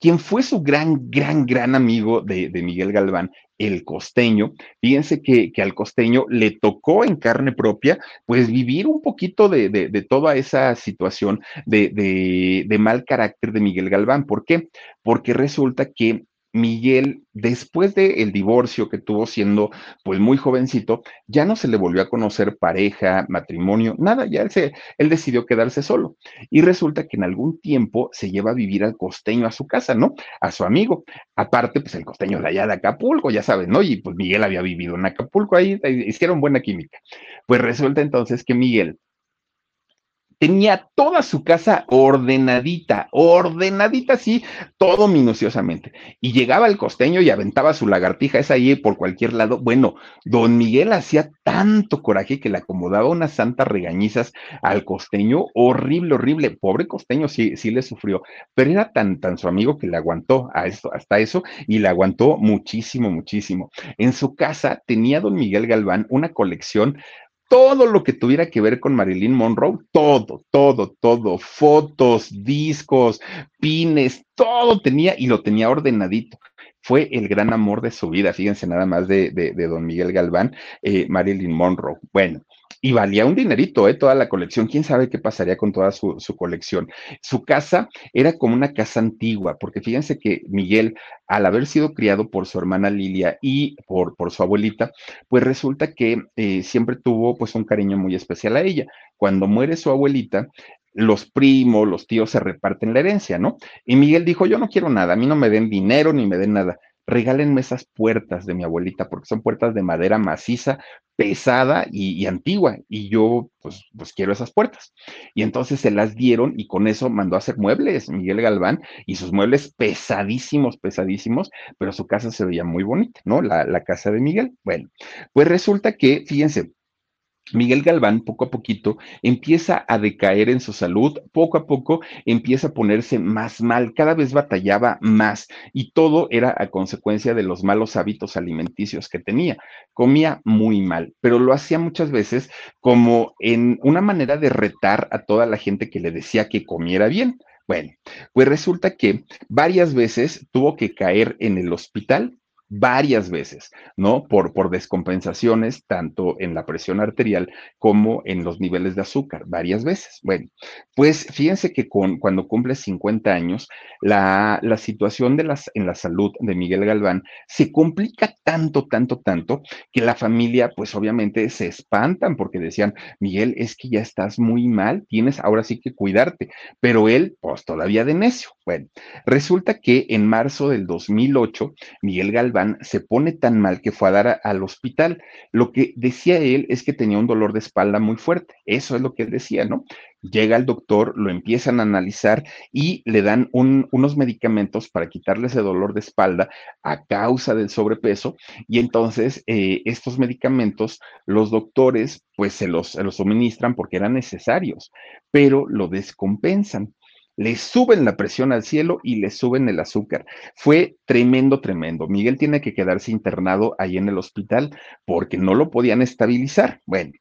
quien fue su gran, gran, gran amigo de, Miguel Galván, el costeño, fíjense que, al costeño le tocó en carne propia, pues vivir un poquito de, de toda esa situación de, mal carácter de Miguel Galván. ¿Por qué? Porque resulta que Miguel, después del divorcio que tuvo siendo pues muy jovencito, ya no se le volvió a conocer pareja, matrimonio, nada, ya él, se, él decidió quedarse solo. Y resulta que en algún tiempo se lleva a vivir al costeño a su casa, ¿no? A su amigo. Aparte, pues el costeño de allá de Acapulco, ya saben, ¿no? Y pues Miguel había vivido en Acapulco, ahí hicieron buena química. Pues resulta entonces que Miguel tenía toda su casa ordenadita, ordenadita sí, todo minuciosamente. Y llegaba el costeño y aventaba su lagartija esa ahí por cualquier lado. Bueno, don Miguel hacía tanto coraje que le acomodaba unas santas regañizas al costeño, horrible, horrible. Pobre costeño sí, sí le sufrió, pero era tan, tan su amigo que le aguantó a esto, hasta eso y le aguantó muchísimo, muchísimo. En su casa tenía don Miguel Galván una colección todo lo que tuviera que ver con Marilyn Monroe, todo, todo, todo, fotos, discos, pines, todo tenía y lo tenía ordenadito. Fue el gran amor de su vida, fíjense nada más de, de, don Miguel Galván, eh, Marilyn Monroe. Bueno, y valía un dinerito, ¿eh? Toda la colección. ¿Quién sabe qué pasaría con toda su, colección? Su casa era como una casa antigua, porque fíjense que Miguel, al haber sido criado por su hermana Lilia y por, por su abuelita, pues resulta que eh, siempre tuvo pues un cariño muy especial a ella. Cuando muere su abuelita, los primos, los tíos se reparten la herencia, ¿no? Y Miguel dijo, yo no quiero nada, a mí no me den dinero ni me den nada regálenme esas puertas de mi abuelita, porque son puertas de madera maciza, pesada y, antigua, y yo pues, pues quiero esas puertas. Y entonces se las dieron y con eso mandó a hacer muebles Miguel Galván y sus muebles pesadísimos, pesadísimos, pero su casa se veía muy bonita, ¿no? La, la casa de Miguel. Bueno, pues resulta que, fíjense, Miguel Galván, poco a poquito, empieza a decaer en su salud, poco a poco empieza a ponerse más mal, cada vez batallaba más y todo era a consecuencia de los malos hábitos alimenticios que tenía. Comía muy mal, pero lo hacía muchas veces como en una manera de retar a toda la gente que le decía que comiera bien. Bueno, pues resulta que varias veces tuvo que caer en el hospital varias veces, ¿no? Por, por descompensaciones, tanto en la presión arterial como en los niveles de azúcar, varias veces. Bueno, pues fíjense que con, cuando cumple 50 años, la, la situación de las, en la salud de Miguel Galván se complica tanto, tanto, tanto, que la familia, pues obviamente se espantan porque decían, Miguel, es que ya estás muy mal, tienes ahora sí que cuidarte, pero él, pues todavía de necio. Bueno, resulta que en marzo del 2008, Miguel Galván se pone tan mal que fue a dar al hospital. Lo que decía él es que tenía un dolor de espalda muy fuerte. Eso es lo que él decía, ¿no? Llega el doctor, lo empiezan a analizar y le dan unos medicamentos para quitarle ese dolor de espalda a causa del sobrepeso. Y entonces eh, estos medicamentos, los doctores, pues se los suministran porque eran necesarios, pero lo descompensan le suben la presión al cielo y le suben el azúcar. Fue tremendo, tremendo. Miguel tiene que quedarse internado ahí en el hospital porque no lo podían estabilizar. Bueno,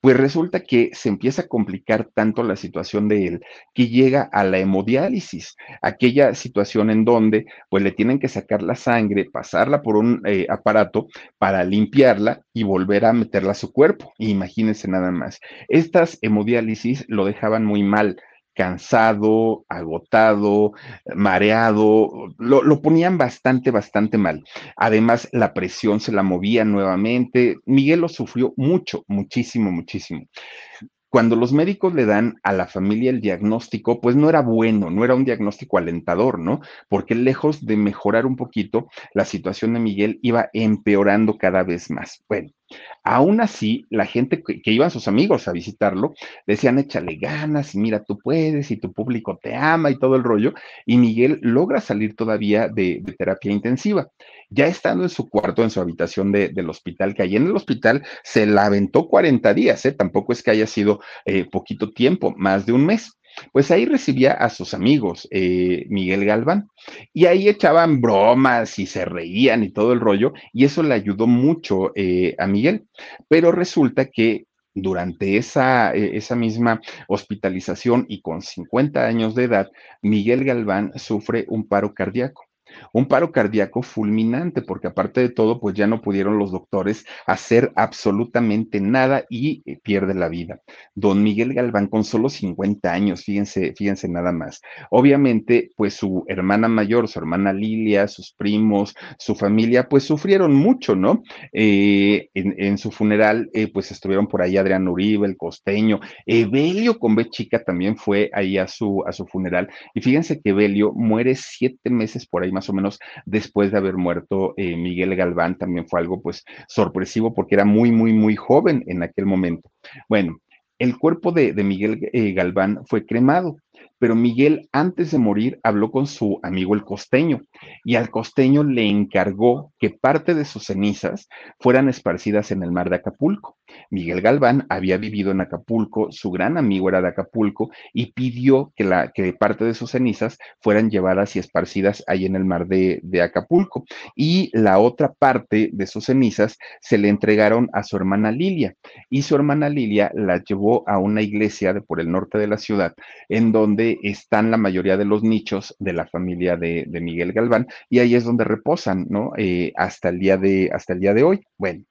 pues resulta que se empieza a complicar tanto la situación de él que llega a la hemodiálisis, aquella situación en donde pues le tienen que sacar la sangre, pasarla por un eh, aparato para limpiarla y volver a meterla a su cuerpo. Imagínense nada más. Estas hemodiálisis lo dejaban muy mal cansado, agotado, mareado, lo, lo, ponían bastante, bastante mal. Además, la presión se la movía nuevamente. Miguel lo sufrió mucho, muchísimo, muchísimo cuando los médicos le dan a la familia el diagnóstico, pues no era bueno, no era un diagnóstico alentador, ¿no? Porque lejos de mejorar un poquito, la situación de Miguel iba empeorando cada vez más. Bueno, Aún así, la gente que, iban sus amigos a visitarlo decían, échale ganas y mira, tú puedes y tu público te ama y todo el rollo. Y Miguel logra salir todavía de, terapia intensiva. Ya estando en su cuarto, en su habitación del hospital, que allí en el hospital se la aventó 40 días, ¿eh? tampoco es que haya sido eh, poquito tiempo, más de un mes. Pues ahí recibía a sus amigos, eh, Miguel Galván, y ahí echaban bromas y se reían y todo el rollo, y eso le ayudó mucho eh, a Miguel. Pero resulta que durante esa, eh, esa misma hospitalización y con 50 años de edad, Miguel Galván sufre un paro cardíaco. Un paro cardíaco fulminante, porque aparte de todo, pues ya no pudieron los doctores hacer absolutamente nada y eh, pierde la vida. Don Miguel Galván con solo 50 años, fíjense, fíjense nada más. Obviamente, pues su hermana mayor, su hermana Lilia, sus primos, su familia, pues sufrieron mucho, ¿no? Eh, en, su funeral, eh, pues estuvieron por ahí Adrián Uribe, el costeño, Evelio con B chica también fue ahí a su, a su funeral. Y fíjense que Evelio muere siete meses por ahí más o menos después de haber muerto eh, Miguel Galván, también fue algo pues sorpresivo porque era muy, muy, muy joven en aquel momento. Bueno, el cuerpo de, Miguel eh, Galván fue cremado pero Miguel antes de morir habló con su amigo el costeño y al costeño le encargó que parte de sus cenizas fueran esparcidas en el mar de Acapulco. Miguel Galván había vivido en Acapulco, su gran amigo era de Acapulco y pidió que, la, que parte de sus cenizas fueran llevadas y esparcidas ahí en el mar de, Acapulco. Y la otra parte de sus cenizas se le entregaron a su hermana Lilia y su hermana Lilia la llevó a una iglesia de por el norte de la ciudad en donde están la mayoría de los nichos de la familia de, Miguel Galván y ahí es donde reposan, ¿no? Eh, hasta, el día de, hasta el día de hoy. Bueno,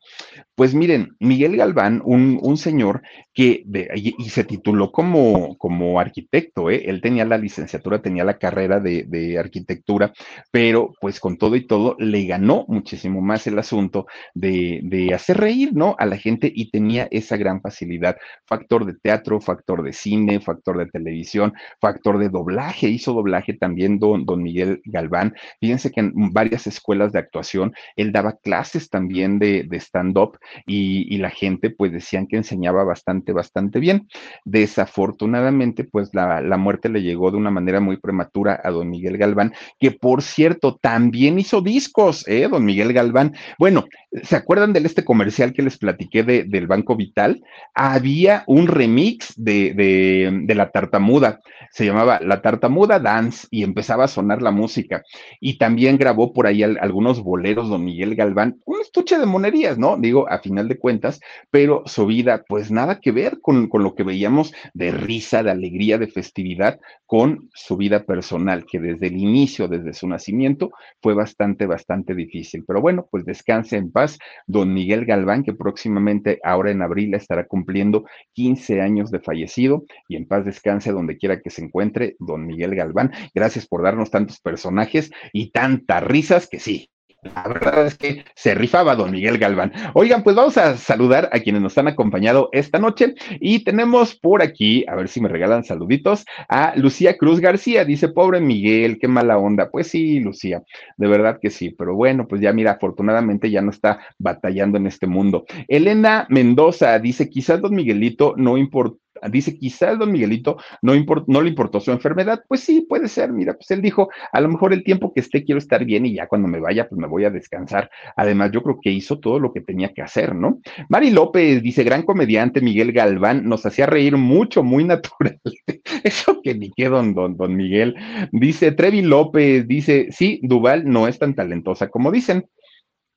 pues miren, Miguel Galván, un, señor que, y, se tituló como, como arquitecto, ¿eh? él tenía la licenciatura, tenía la carrera de, de, arquitectura, pero pues con todo y todo le ganó muchísimo más el asunto de, de hacer reír, ¿no? A la gente y tenía esa gran facilidad, factor de teatro, factor de cine, factor de televisión, factor de doblaje, hizo doblaje también don, don Miguel Galván. Fíjense que en varias escuelas de actuación él daba clases también de, de stand-up y, la gente pues decían que enseñaba bastante, bastante bien. Desafortunadamente pues la, la muerte le llegó de una manera muy prematura a don Miguel Galván, que por cierto también hizo discos, ¿eh? Don Miguel Galván. Bueno, ¿se acuerdan de este comercial que les platiqué de, del Banco Vital? Había un remix de, de, de la tartamuda se llamaba La Tartamuda Dance y empezaba a sonar la música. Y también grabó por ahí algunos boleros don Miguel Galván, un estuche de monerías, ¿no? Digo, a final de cuentas, pero su vida, pues nada que ver con, con lo que veíamos de risa, de alegría, de festividad, con su vida personal, que desde el inicio, desde su nacimiento, fue bastante, bastante difícil. Pero bueno, pues descanse en paz, don Miguel Galván, que próximamente, ahora en abril, estará cumpliendo 15 años de fallecido, y en paz descanse donde quiera que se encuentre don Miguel Galván. Gracias por darnos tantos personajes y tantas risas que sí, la verdad es que se rifaba don Miguel Galván. Oigan, pues vamos a saludar a quienes nos han acompañado esta noche y tenemos por aquí, a ver si me regalan saluditos, a Lucía Cruz García. Dice, pobre Miguel, qué mala onda. Pues sí, Lucía, de verdad que sí, pero bueno, pues ya mira, afortunadamente ya no está batallando en este mundo. Elena Mendoza dice, quizás don Miguelito no importa dice, quizás don Miguelito no, le importó su enfermedad. Pues sí, puede ser, mira, pues él dijo, a lo mejor el tiempo que esté quiero estar bien y ya cuando me vaya, pues me voy a descansar. Además, yo creo que hizo todo lo que tenía que hacer, ¿no? Mari López dice, gran comediante Miguel Galván, nos hacía reír mucho, muy natural. Eso que ni qué, don, don, don Miguel. Dice Trevi López, dice, sí, Duval no es tan talentosa como dicen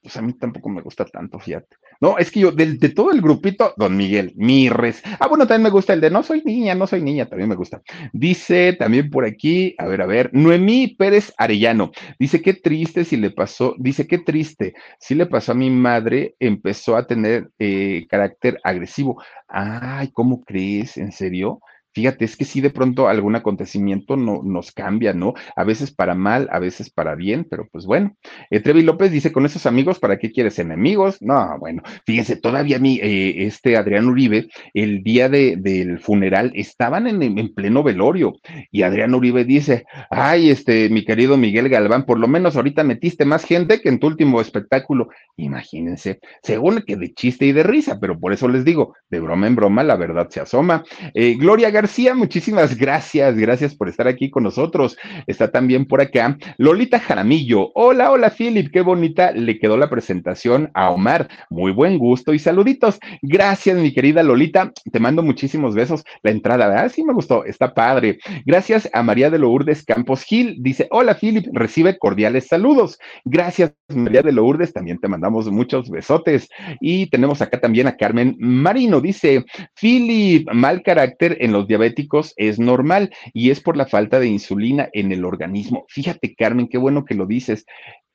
pues a mí tampoco me gusta tanto, fíjate. No, es que yo, de, todo el grupito, don Miguel, Mirres. Ah, bueno, también me gusta el de no soy niña, no soy niña, también me gusta. Dice también por aquí, a ver, a ver, Noemí Pérez Arellano. Dice, qué triste si le pasó, dice, qué triste, si le pasó a mi madre, empezó a tener eh, carácter agresivo. Ay, ¿cómo crees? ¿En serio? Fíjate, es que sí de pronto algún acontecimiento no, nos cambia, ¿no? A veces para mal, a veces para bien, pero pues bueno. Eh, Trevi López dice, con esos amigos, ¿para qué quieres enemigos? No, bueno, fíjense, todavía mi, eh, este Adrián Uribe, el día de, del funeral, estaban en, en, pleno velorio y Adrián Uribe dice, ay, este, mi querido Miguel Galván, por lo menos ahorita metiste más gente que en tu último espectáculo. Imagínense, según que de chiste y de risa, pero por eso les digo, de broma en broma, la verdad se asoma. Eh, Gloria García García, muchísimas gracias, gracias por estar aquí con nosotros. Está también por acá Lolita Jaramillo. Hola, hola, Philip, qué bonita le quedó la presentación a Omar. Muy buen gusto y saluditos. Gracias, mi querida Lolita. Te mando muchísimos besos. La entrada, ¿verdad? Sí, me gustó, está padre. Gracias a María de Lourdes Campos Gil. Dice, hola, Philip, recibe cordiales saludos. Gracias, María de Lourdes. También te mandamos muchos besotes. Y tenemos acá también a Carmen Marino. Dice, Philip, mal carácter en los días diabéticos es normal y es por la falta de insulina en el organismo. Fíjate, Carmen, qué bueno que lo dices.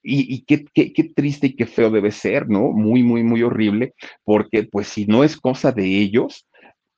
Y, qué, qué, triste y qué feo debe ser, ¿no? Muy, muy, muy horrible, porque pues si no es cosa de ellos,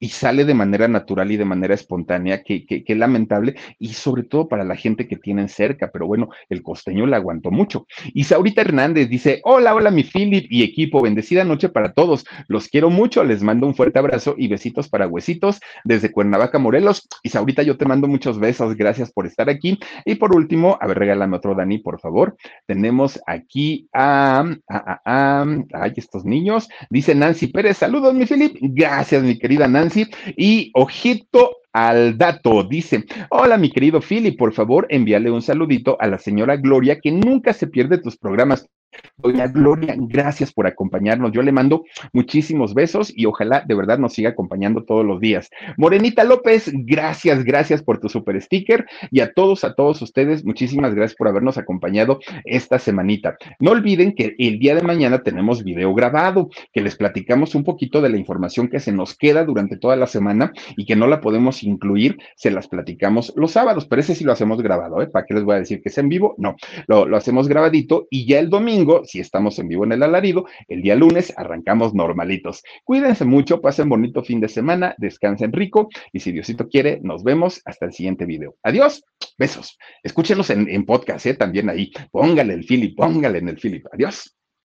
y sale de manera natural y de manera espontánea, que, que, lamentable, y sobre todo para la gente que tienen cerca, pero bueno, el costeño la aguantó mucho. Y Saurita Hernández dice, hola, hola, mi Philip y equipo, bendecida noche para todos, los quiero mucho, les mando un fuerte abrazo y besitos para huesitos desde Cuernavaca, Morelos. Y Saurita, yo te mando muchos besos, gracias por estar aquí. Y por último, a ver, regálame otro, Dani, por favor. Tenemos aquí a, a, a, a, ay, estos niños, dice Nancy Pérez, saludos, mi Philip, gracias, mi querida Nancy Y ojito al dato. Dice, hola mi querido Philip, por favor envíale un saludito a la señora Gloria que nunca se pierde tus programas. Doña Gloria, gracias por acompañarnos. Yo le mando muchísimos besos y ojalá de verdad nos siga acompañando todos los días. Morenita López, gracias, gracias por tu super sticker y a todos, a todos ustedes, muchísimas gracias por habernos acompañado esta semanita. No olviden que el día de mañana tenemos video grabado, que les platicamos un poquito de la información que se nos queda durante toda la semana y que no la podemos incluir, se las platicamos los sábados, pero ese sí lo hacemos grabado, ¿eh? ¿Para qué les voy a decir que es en vivo? No, lo, lo hacemos grabadito y ya el domingo si estamos en vivo en el alarido, el día lunes arrancamos normalitos. Cuídense mucho, pasen bonito fin de semana, descansen rico y si Diosito quiere, nos vemos hasta el siguiente video. Adiós, besos. Escúchenos en, en podcast, ¿eh? también ahí. Póngale el Philip, póngale en el Philip. Adiós.